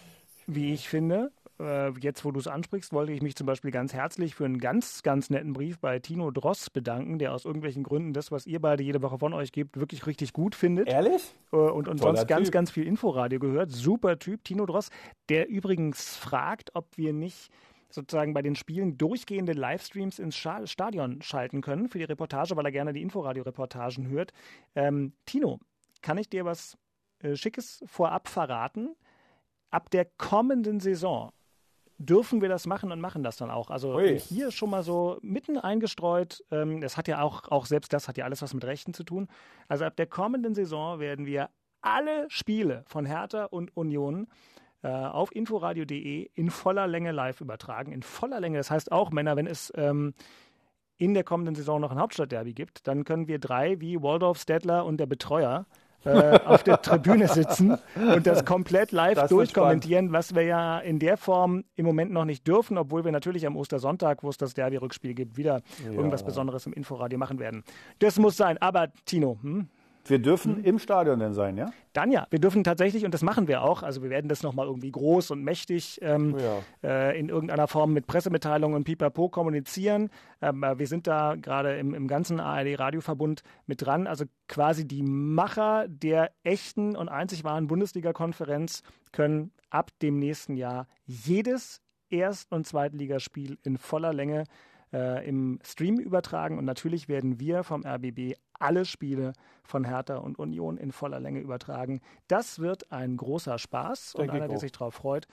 wie ich finde äh, jetzt wo du es ansprichst, wollte ich mich zum Beispiel ganz herzlich für einen ganz, ganz netten Brief bei Tino Dross bedanken, der aus irgendwelchen Gründen das, was ihr beide jede Woche von euch gebt, wirklich richtig gut findet. Ehrlich? Äh, und, und sonst ganz, ganz viel Inforadio gehört. Super Typ, Tino Dross, der übrigens fragt, ob wir nicht sozusagen bei den Spielen durchgehende Livestreams ins Stadion schalten können für die Reportage, weil er gerne die Inforadio-Reportagen hört. Ähm, Tino, kann ich dir was äh, Schickes vorab verraten? Ab der kommenden Saison dürfen wir das machen und machen das dann auch. Also Ui. hier schon mal so mitten eingestreut. Ähm, das hat ja auch, auch selbst das hat ja alles was mit Rechten zu tun. Also ab der kommenden Saison werden wir alle Spiele von Hertha und Union äh, auf inforadio.de in voller Länge live übertragen. In voller Länge. Das heißt auch, Männer, wenn es ähm, in der kommenden Saison noch ein Hauptstadtderby gibt, dann können wir drei wie Waldorf, Stedtler und der Betreuer äh, auf der Tribüne sitzen und das komplett live das durchkommentieren, was wir ja in der Form im Moment noch nicht dürfen, obwohl wir natürlich am Ostersonntag, wo es das Derby-Rückspiel gibt, wieder ja. irgendwas Besonderes im Inforadio machen werden. Das muss sein. Aber Tino, hm? Wir dürfen mhm. im Stadion denn sein, ja? Dann ja. Wir dürfen tatsächlich, und das machen wir auch, also wir werden das nochmal irgendwie groß und mächtig ähm, ja. äh, in irgendeiner Form mit Pressemitteilungen und Pipapo kommunizieren. Ähm, äh, wir sind da gerade im, im ganzen ARD-Radioverbund mit dran. Also quasi die Macher der echten und einzig wahren Bundesliga-Konferenz können ab dem nächsten Jahr jedes Erst- und Zweitligaspiel in voller Länge äh, im Stream übertragen. Und natürlich werden wir vom RBB alle Spiele von Hertha und Union in voller Länge übertragen. Das wird ein großer Spaß und einer, der sich darauf freut,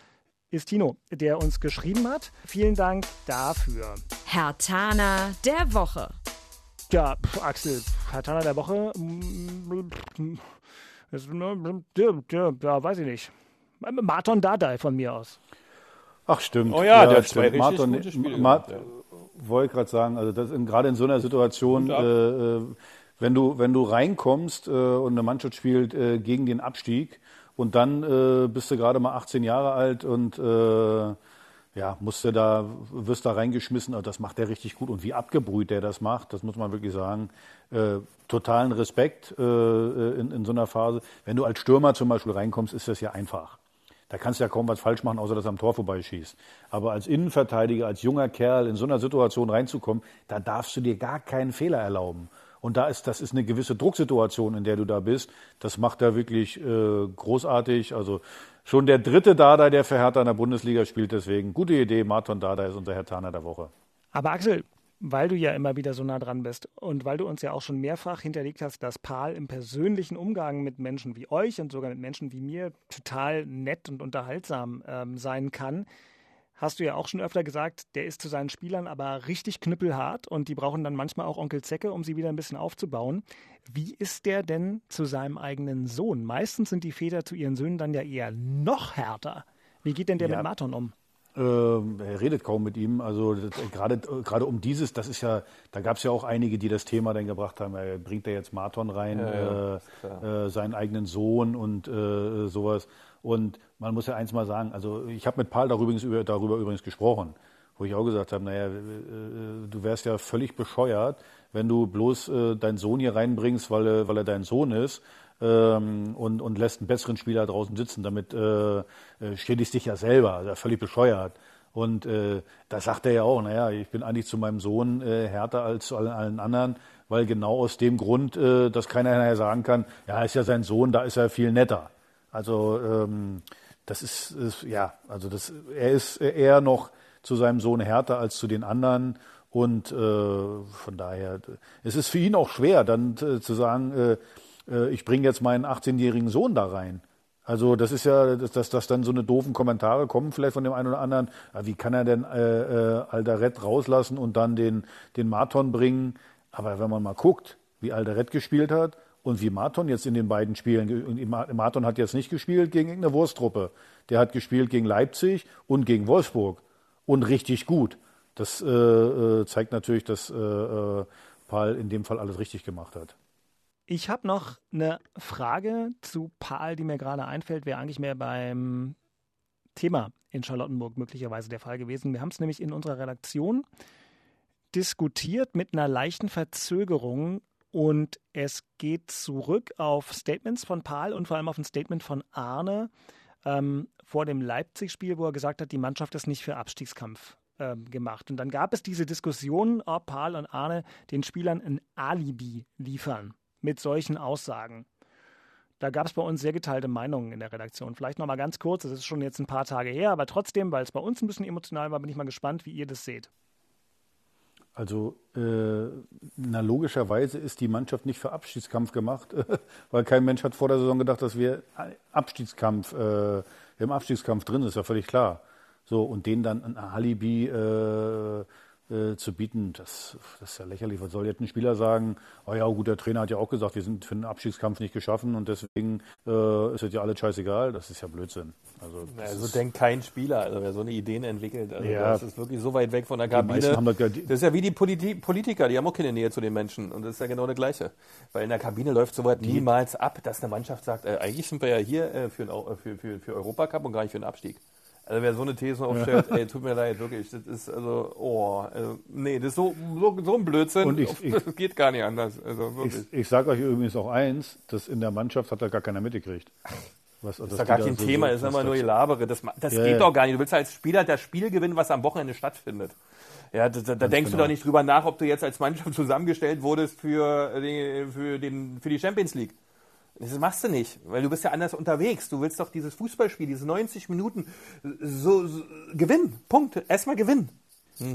ist Tino, der uns geschrieben hat. Vielen Dank dafür. Herr Tana der Woche. Ja, pf, Axel, Herr Tana der Woche. Das, ja, ja, weiß ich nicht. Marton Dardai von mir aus. Ach stimmt. Oh ja, ja der hat zwei richtig Marton, gute Spiele Ma wollte gerade sagen, also das gerade in so einer Situation, äh, äh, wenn du wenn du reinkommst äh, und eine Mannschaft spielt äh, gegen den Abstieg und dann äh, bist du gerade mal 18 Jahre alt und äh, ja, musst du da, wirst da reingeschmissen, also das macht er richtig gut. Und wie abgebrüht der das macht, das muss man wirklich sagen. Äh, totalen Respekt äh, in, in so einer Phase. Wenn du als Stürmer zum Beispiel reinkommst, ist das ja einfach. Da kannst du ja kaum was falsch machen, außer dass er am Tor vorbeischießt. Aber als Innenverteidiger, als junger Kerl in so einer Situation reinzukommen, da darfst du dir gar keinen Fehler erlauben. Und da ist, das ist eine gewisse Drucksituation, in der du da bist. Das macht er wirklich äh, großartig. Also schon der dritte Dada, der für Hertha in der Bundesliga spielt. Deswegen gute Idee. Martin Dada ist unser Herr Taner der Woche. Aber Axel, weil du ja immer wieder so nah dran bist und weil du uns ja auch schon mehrfach hinterlegt hast, dass Paul im persönlichen Umgang mit Menschen wie euch und sogar mit Menschen wie mir total nett und unterhaltsam ähm, sein kann, hast du ja auch schon öfter gesagt, der ist zu seinen Spielern aber richtig knüppelhart und die brauchen dann manchmal auch Onkel Zecke, um sie wieder ein bisschen aufzubauen. Wie ist der denn zu seinem eigenen Sohn? Meistens sind die Väter zu ihren Söhnen dann ja eher noch härter. Wie geht denn der ja. mit Marton um? Ähm, er redet kaum mit ihm. Also gerade gerade um dieses, das ist ja, da gab es ja auch einige, die das Thema dann gebracht haben. Er bringt er jetzt Marton rein, Ja, ja, äh, äh, seinen eigenen Sohn und äh, sowas. Und man muss ja eins mal sagen, also ich habe mit Paul darüber übrigens, über, darüber übrigens gesprochen, wo ich auch gesagt habe, naja, äh, äh, du wärst ja völlig bescheuert, wenn du bloß äh, deinen Sohn hier reinbringst, weil, er- weil er dein Sohn ist ähm, und, und lässt einen besseren Spieler draußen sitzen. Damit äh, äh, schädigst dich ja selber. Also völlig bescheuert. Und äh, da sagt er ja auch, naja, ich bin eigentlich zu meinem Sohn äh, härter als zu allen, anderen, weil genau aus dem Grund, äh, dass keiner nachher sagen kann, ja, ist ja sein Sohn, da ist er viel netter. Also ähm, das ist, ist ja, also das, er ist eher noch zu seinem Sohn härter als zu den anderen. Und äh, von daher, es ist für ihn auch schwer, dann äh, zu sagen, äh, äh, ich bringe jetzt meinen 18-jährigen Sohn da rein. Also das ist ja, dass, dass, dann so eine doofen Kommentare kommen, vielleicht von dem einen oder anderen. Ah, Wie kann er denn äh, äh, Aldaret rauslassen und dann den, den Marton bringen? Aber wenn man mal guckt, wie Aldaret gespielt hat und wie Marton jetzt in den beiden Spielen, Marton hat jetzt nicht gespielt gegen irgendeine Wursttruppe. Der hat gespielt gegen Leipzig und gegen Wolfsburg und richtig gut. Das äh, äh, zeigt natürlich, dass äh, äh, Paul in dem Fall alles richtig gemacht hat. Ich habe noch eine Frage zu Paul, die mir gerade einfällt, wäre eigentlich mehr beim Thema in Charlottenburg möglicherweise der Fall gewesen. Wir haben es nämlich in unserer Redaktion diskutiert mit einer leichten Verzögerung und es geht zurück auf Statements von Paul und vor allem auf ein Statement von Arne ähm, vor dem Leipzig-Spiel, wo er gesagt hat, die Mannschaft ist nicht für Abstiegskampf ähm, gemacht. Und dann gab es diese Diskussion, ob Paul und Arne den Spielern ein Alibi liefern mit solchen Aussagen. Da gab es bei uns sehr geteilte Meinungen in der Redaktion. Vielleicht noch mal ganz kurz, das ist schon jetzt ein paar Tage her, aber trotzdem, weil es bei uns ein bisschen emotional war, bin ich mal gespannt, wie ihr das seht. Also äh, na, logischerweise ist die Mannschaft nicht für Abstiegskampf gemacht, weil kein Mensch hat vor der Saison gedacht, dass wir Abstiegskampf äh, im Abstiegskampf drin sind, ist ja völlig klar. So und denen dann ein Alibi äh, äh, zu bieten, das, das ist ja lächerlich. Was soll jetzt ein Spieler sagen? Oh ja, gut, der Trainer hat ja auch gesagt, wir sind für den Abstiegskampf nicht geschaffen und deswegen äh, ist es ja alles scheißegal. Das ist ja Blödsinn. Also, Also ist- denkt kein Spieler, also wer so eine Ideen entwickelt, also Ja. das ist wirklich so weit weg von der Kabine. das ja- Das, ist ja wie die Politi Politiker, die haben auch keine Nähe zu den Menschen und das ist ja genau das Gleiche. Weil in der Kabine läuft sowas niemals ab, dass eine Mannschaft sagt, äh, eigentlich sind wir ja hier äh, für, Au- äh, für, für, für Europacup und gar nicht für den Abstieg. Also wer so eine These aufstellt, ey, tut mir leid, wirklich, das ist also, oh, also, nee, das ist so, so, so ein Blödsinn, Und ich- ich- das geht gar nicht anders. Also wirklich. Ich, ich sage euch übrigens auch eins, dass in der Mannschaft hat da gar keiner mitgekriegt. Was, Das ist doch gar kein Thema, das ist immer nur Gelabere. Das, das Ja, geht ja. doch gar nicht. Du willst als Spieler das Spiel gewinnen, was am Wochenende stattfindet. Ja, da, da, da denkst du genau. doch nicht drüber nach, ob du jetzt als Mannschaft zusammengestellt wurdest für, den, für, den, für die Champions League. Das machst du nicht, weil du bist ja anders unterwegs. Du willst doch dieses Fußballspiel, diese 90 Minuten so, so gewinnen. Punkt. Erstmal gewinnen.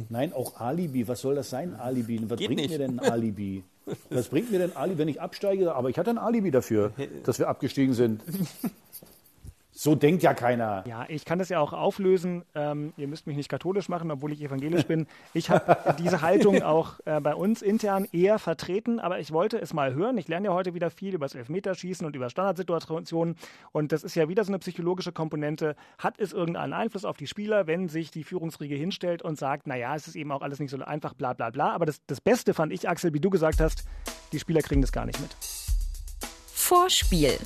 Nein, auch Alibi. Was soll das sein, Alibi? Was Geht bringt nicht. mir denn ein Alibi? Was bringt mir denn Alibi, wenn ich absteige? Aber ich hatte ein Alibi dafür, dass wir abgestiegen sind. So denkt ja keiner. Ja, ich kann das ja auch auflösen. Ähm, ihr müsst mich nicht katholisch machen, obwohl ich evangelisch bin. Ich habe diese Haltung auch äh, bei uns intern eher vertreten, aber ich wollte es mal hören. Ich lerne ja heute wieder viel über das Elfmeterschießen und über Standardsituationen. Und das ist ja wieder so eine psychologische Komponente. Hat es irgendeinen Einfluss auf die Spieler, wenn sich die Führungsriege hinstellt und sagt, naja, es ist eben auch alles nicht so einfach, bla bla bla. Aber das, das Beste fand ich, Axel, wie du gesagt hast, die Spieler kriegen das gar nicht mit. Vorspiel.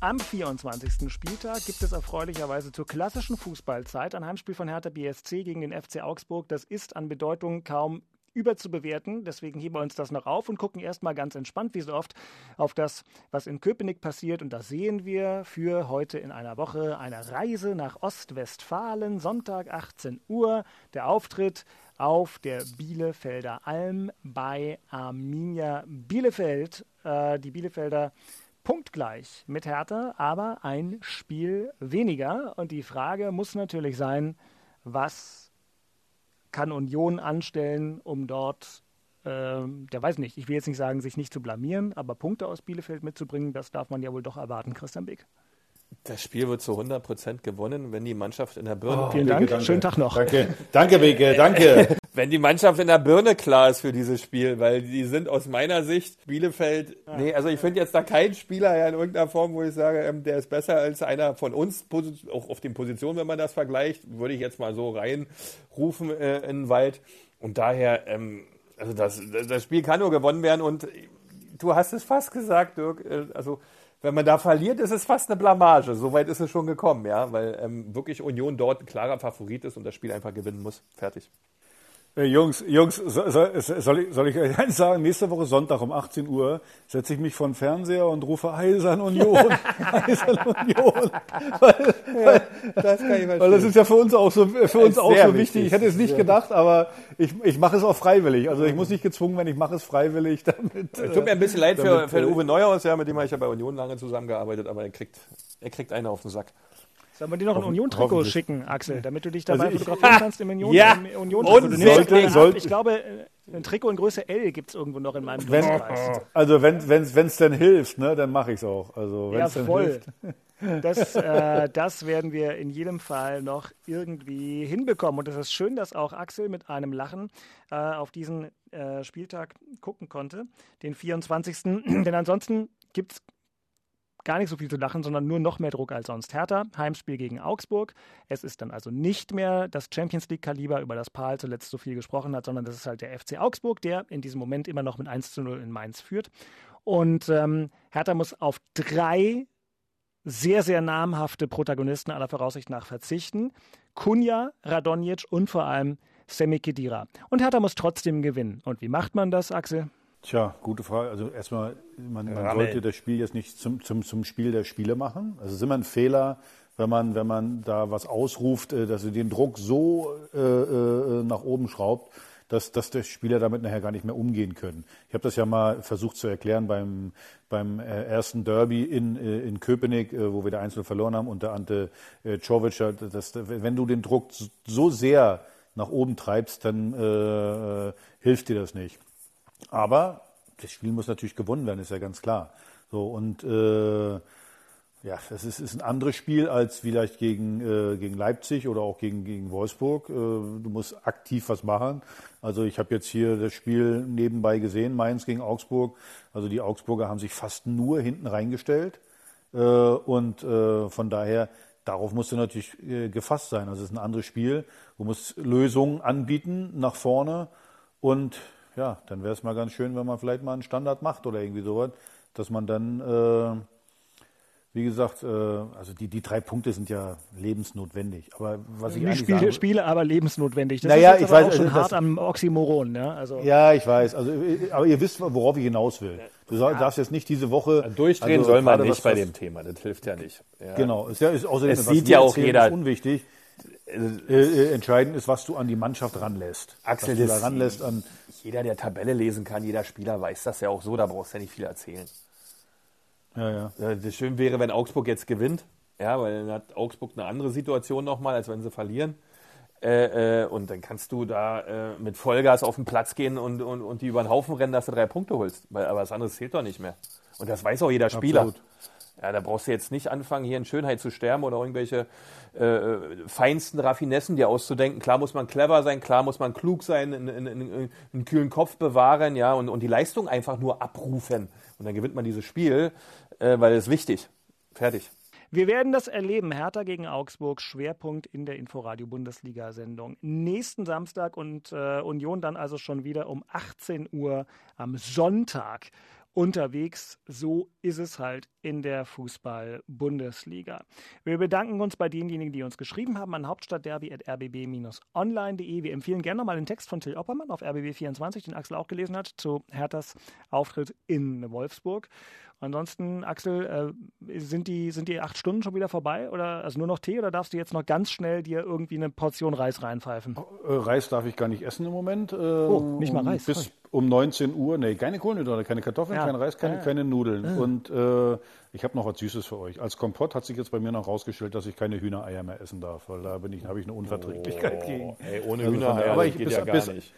Am 24. Spieltag gibt es erfreulicherweise zur klassischen Fußballzeit ein Heimspiel von Hertha BSC gegen den FC Augsburg. Das ist an Bedeutung kaum überzubewerten. Deswegen heben wir uns das noch auf und gucken erstmal ganz entspannt, wie so oft, auf das, was in Köpenick passiert. Und das sehen wir für heute in einer Woche eine Reise nach Ostwestfalen, Sonntag 18 Uhr. Der Auftritt auf der Bielefelder Alm bei Arminia Bielefeld. Äh, die Bielefelder punktgleich mit Hertha, aber ein Spiel weniger. Und die Frage muss natürlich sein, was kann Union anstellen, um dort, ähm, der weiß nicht, ich will jetzt nicht sagen, sich nicht zu blamieren, aber Punkte aus Bielefeld mitzubringen, das darf man ja wohl doch erwarten, Christian Beck. Das Spiel wird zu 100% gewonnen, wenn die Mannschaft in der Birne Vielen Dank, schönen Tag noch. Danke, danke, Beke, danke. wenn die Mannschaft in der Birne klar ist für dieses Spiel, weil die sind aus meiner Sicht Bielefeld. Nee, also ich finde jetzt da keinen Spieler ja in irgendeiner Form, wo ich sage, ähm, der ist besser als einer von uns, auch auf den Positionen, wenn man das vergleicht, würde ich jetzt mal so reinrufen äh, in den Wald. Und daher, ähm, also das, das Spiel kann nur gewonnen werden und du hast es fast gesagt, Dirk, äh, also wenn man da verliert, ist es fast eine Blamage. Soweit ist es schon gekommen, ja, weil ähm, wirklich Union dort ein klarer Favorit ist und das Spiel einfach gewinnen muss. Fertig. Äh, Jungs, Jungs, so- so- soll ich, soll ich euch eins sagen? Nächste Woche Sonntag um 18 Uhr setze ich mich vor den Fernseher und rufe Eisern Union. Eisern Union. Weil, weil, das kann ich weil das ist ja für uns auch so, für uns auch so wichtig. wichtig. Ich hätte es nicht gedacht, aber ich, ich mache es auch freiwillig. Also ich muss nicht gezwungen werden, ich mache es freiwillig, damit. Tut mir ein bisschen leid für, damit, für den äh, Uwe Neuhaus, ja, mit dem habe ich ja bei Union lange zusammengearbeitet, aber er kriegt, er kriegt einen auf den Sack. Sollen wir dir noch ein Union-Trikot schicken, Axel, damit du dich dabei Also ich- fotografieren kannst im Union Ja, im Union und sollte- sollte- Ich glaube, ein Trikot in Größe L gibt es irgendwo noch in meinem Wenn, Dunstkreis. also wenn es wenn's denn hilft, ne, dann mache ich es auch. Also wenn Ja, voll. hilft. Das, äh, das werden wir in jedem Fall noch irgendwie hinbekommen. Und es ist schön, dass auch Axel mit einem Lachen äh, auf diesen äh, Spieltag gucken konnte, den 24. Denn ansonsten gibt es gar nicht so viel zu lachen, sondern nur noch mehr Druck als sonst. Hertha, Heimspiel gegen Augsburg. Es ist dann also nicht mehr das Champions League-Kaliber, über das Paul zuletzt so viel gesprochen hat, sondern das ist halt der FC Augsburg, der in diesem Moment immer noch mit 1 zu 0 in Mainz führt. Und ähm, Hertha muss auf drei sehr, sehr namhafte Protagonisten aller Voraussicht nach verzichten. Kunja, Radonjic und vor allem Semi Khedira. Und Hertha muss trotzdem gewinnen. Und wie macht man das, Axel? Tja, gute Frage. Also erstmal, man, man sollte das Spiel jetzt nicht zum, zum, zum Spiel der Spiele machen. Also es ist immer ein Fehler, wenn man, wenn man da was ausruft, äh, dass er den Druck so äh, äh, nach oben schraubt, dass, dass der Spieler damit nachher gar nicht mehr umgehen können. Ich habe das ja mal versucht zu erklären beim, beim äh, ersten Derby in, äh, in Köpenick, wo wir der Einzel verloren haben unter Ante äh, Czovic. Dass, wenn du den Druck so sehr nach oben treibst, dann äh, hilft dir das nicht. Aber das Spiel muss natürlich gewonnen werden, ist ja ganz klar. So und äh, ja, das ist, ist ein anderes Spiel als vielleicht gegen, äh, gegen Leipzig oder auch gegen, gegen Wolfsburg. Äh, du musst aktiv was machen. Also ich habe jetzt hier das Spiel nebenbei gesehen, Mainz gegen Augsburg. Also die Augsburger haben sich fast nur hinten reingestellt. Äh, und äh, von daher, darauf musst du natürlich äh, gefasst sein. Also es ist ein anderes Spiel. Du musst Lösungen anbieten nach vorne. Und ja, dann wäre es mal ganz schön, wenn man vielleicht mal einen Standard macht oder irgendwie sowas, dass man dann, äh, wie gesagt, äh, also die, die drei Punkte sind ja lebensnotwendig. Aber was ich eigentlich Spiele, sagen, Spiele aber lebensnotwendig. Das Naja, ist jetzt ich aber weiß, auch schon hart das- am Oxymoron. Ne? Also, Ja, ich weiß. Also, äh, aber ihr wisst, worauf ich hinaus will. Du soll- darfst jetzt nicht diese Woche Durchdrehen also soll man nicht was- bei dem Thema, das hilft ja nicht. Ja. Genau, ist ja ist außerdem Es sieht ja auch erzählen, jeder- ist unwichtig. Äh, äh, entscheidend ist, was du an die Mannschaft ranlässt. Axel, was du da das- ranlässt an. Jeder, der Tabelle lesen kann, jeder Spieler weiß das ja auch so, da brauchst du ja nicht viel erzählen. Ja, ja. Ja, Das schön wäre, wenn Augsburg jetzt gewinnt, ja, weil dann hat Augsburg eine andere Situation nochmal, als wenn sie verlieren. Äh, äh, und dann kannst du da äh, mit Vollgas auf den Platz gehen und, und, und die über den Haufen rennen, dass du drei Punkte holst. Weil, aber was anderes zählt doch nicht mehr. Und das weiß auch jeder Spieler. Absolut. Ja, da brauchst du jetzt nicht anfangen, hier in Schönheit zu sterben oder irgendwelche äh, feinsten Raffinessen dir auszudenken. Klar muss man clever sein, klar muss man klug sein, einen, einen, einen, kühlen Kopf bewahren, ja, und, und die Leistung einfach nur abrufen. Und dann gewinnt man dieses Spiel, äh, weil es wichtig. Fertig. Wir werden das erleben. Hertha gegen Augsburg, Schwerpunkt in der Inforadio-Bundesliga-Sendung. Nächsten Samstag und äh, Union dann also schon wieder um 18 Uhr am Sonntag unterwegs. So ist es halt in der Fußball-Bundesliga. Wir bedanken uns bei denjenigen, die uns geschrieben haben an hauptstadtderby.rbb-online.de. Wir empfehlen gerne nochmal den Text von Till Oppermann auf RBB24, den Axel auch gelesen hat, zu Herthas Auftritt in Wolfsburg. Ansonsten, Axel, äh, sind, die, sind die acht Stunden schon wieder vorbei? Oder also nur noch Tee oder darfst du jetzt noch ganz schnell dir irgendwie eine Portion Reis reinpfeifen? Äh, Reis darf ich gar nicht essen im Moment. Äh, Oh, nicht mal Reis. Bis um 19 Uhr. Nee, keine Kohlenhydrate, keine Kartoffeln, Ja. kein Reis, keine, Ja, ja. keine Nudeln. Ah. Und äh, ich habe noch was Süßes für euch. Als Kompott hat sich jetzt bei mir noch rausgestellt, dass ich keine Hühnereier mehr essen darf, weil da bin ich, habe ich eine Unverträglichkeit gegen. Ey, ohne Also Hühnereier, aber das ich- geht bis- ja gar bis- nicht.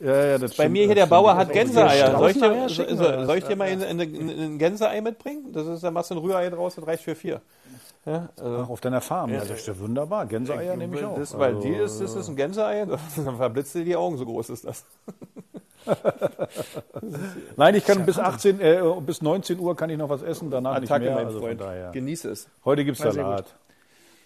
Ja, ja, das Bei stimmt, mir hier der Bauer hat Gänseeier. Soll ich dir, so, soll ich dir mal ein, Gänseei mitbringen? Das ist, da machst du ein Rührei draus, das reicht für vier. Ja, also, Ach, auf deiner Farm, ja, das ist ja wunderbar. Gänseeier nehme ich auch. das, weil Also, die ist, das ist ein Gänseei, dann verblitzt dir die Augen, so groß ist das. Nein, ich kann bis 18, äh, bis 19 Uhr kann ich noch was essen, danach Attacke, nicht mehr. mein also Freund. Genieße es. Heute gibt's Na, sehr Salat.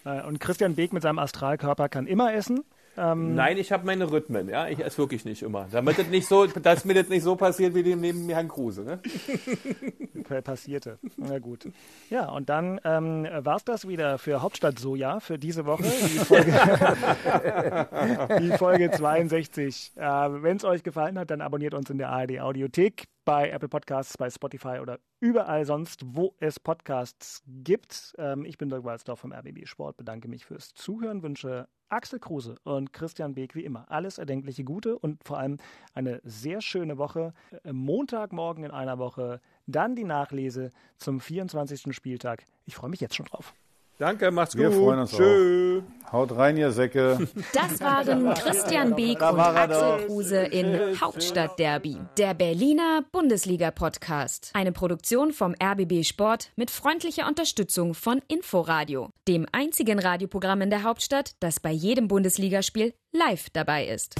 Äh, Und Christian Beek mit seinem Astralkörper kann immer essen. Ähm, Nein, ich habe meine Rhythmen, ja. Ich esse wirklich nicht immer. Damit das nicht so, dass mir das nicht so passiert wie dem neben mir Herrn Kruse, ne? passierte. Na gut. Ja, und dann ähm, war es das wieder für Hauptstadt Soja für diese Woche. Die Folge, die Folge 62. Äh, Wenn es euch gefallen hat, dann abonniert uns in der ARD Audiothek, bei Apple Podcasts, bei Spotify oder überall sonst, wo es Podcasts gibt. Ähm, ich bin Dirk Walzdorf vom RBB Sport, bedanke mich fürs Zuhören, wünsche Axel Kruse und Christian Beek wie immer alles erdenkliche Gute und vor allem eine sehr schöne Woche. Äh, Montagmorgen in einer Woche, dann die Nachlese zum 24. Spieltag. Ich freue mich jetzt schon drauf. Danke, macht's Wir gut. freuen uns Tschö. auch. Haut rein, ihr Säcke. Das waren Christian Beek und Axel Kruse in Hauptstadtderby, der Berliner Bundesliga-Podcast. Eine Produktion vom RBB Sport mit freundlicher Unterstützung von Inforadio, dem einzigen Radioprogramm in der Hauptstadt, das bei jedem Bundesligaspiel live dabei ist.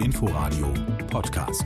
Inforadio Podcast.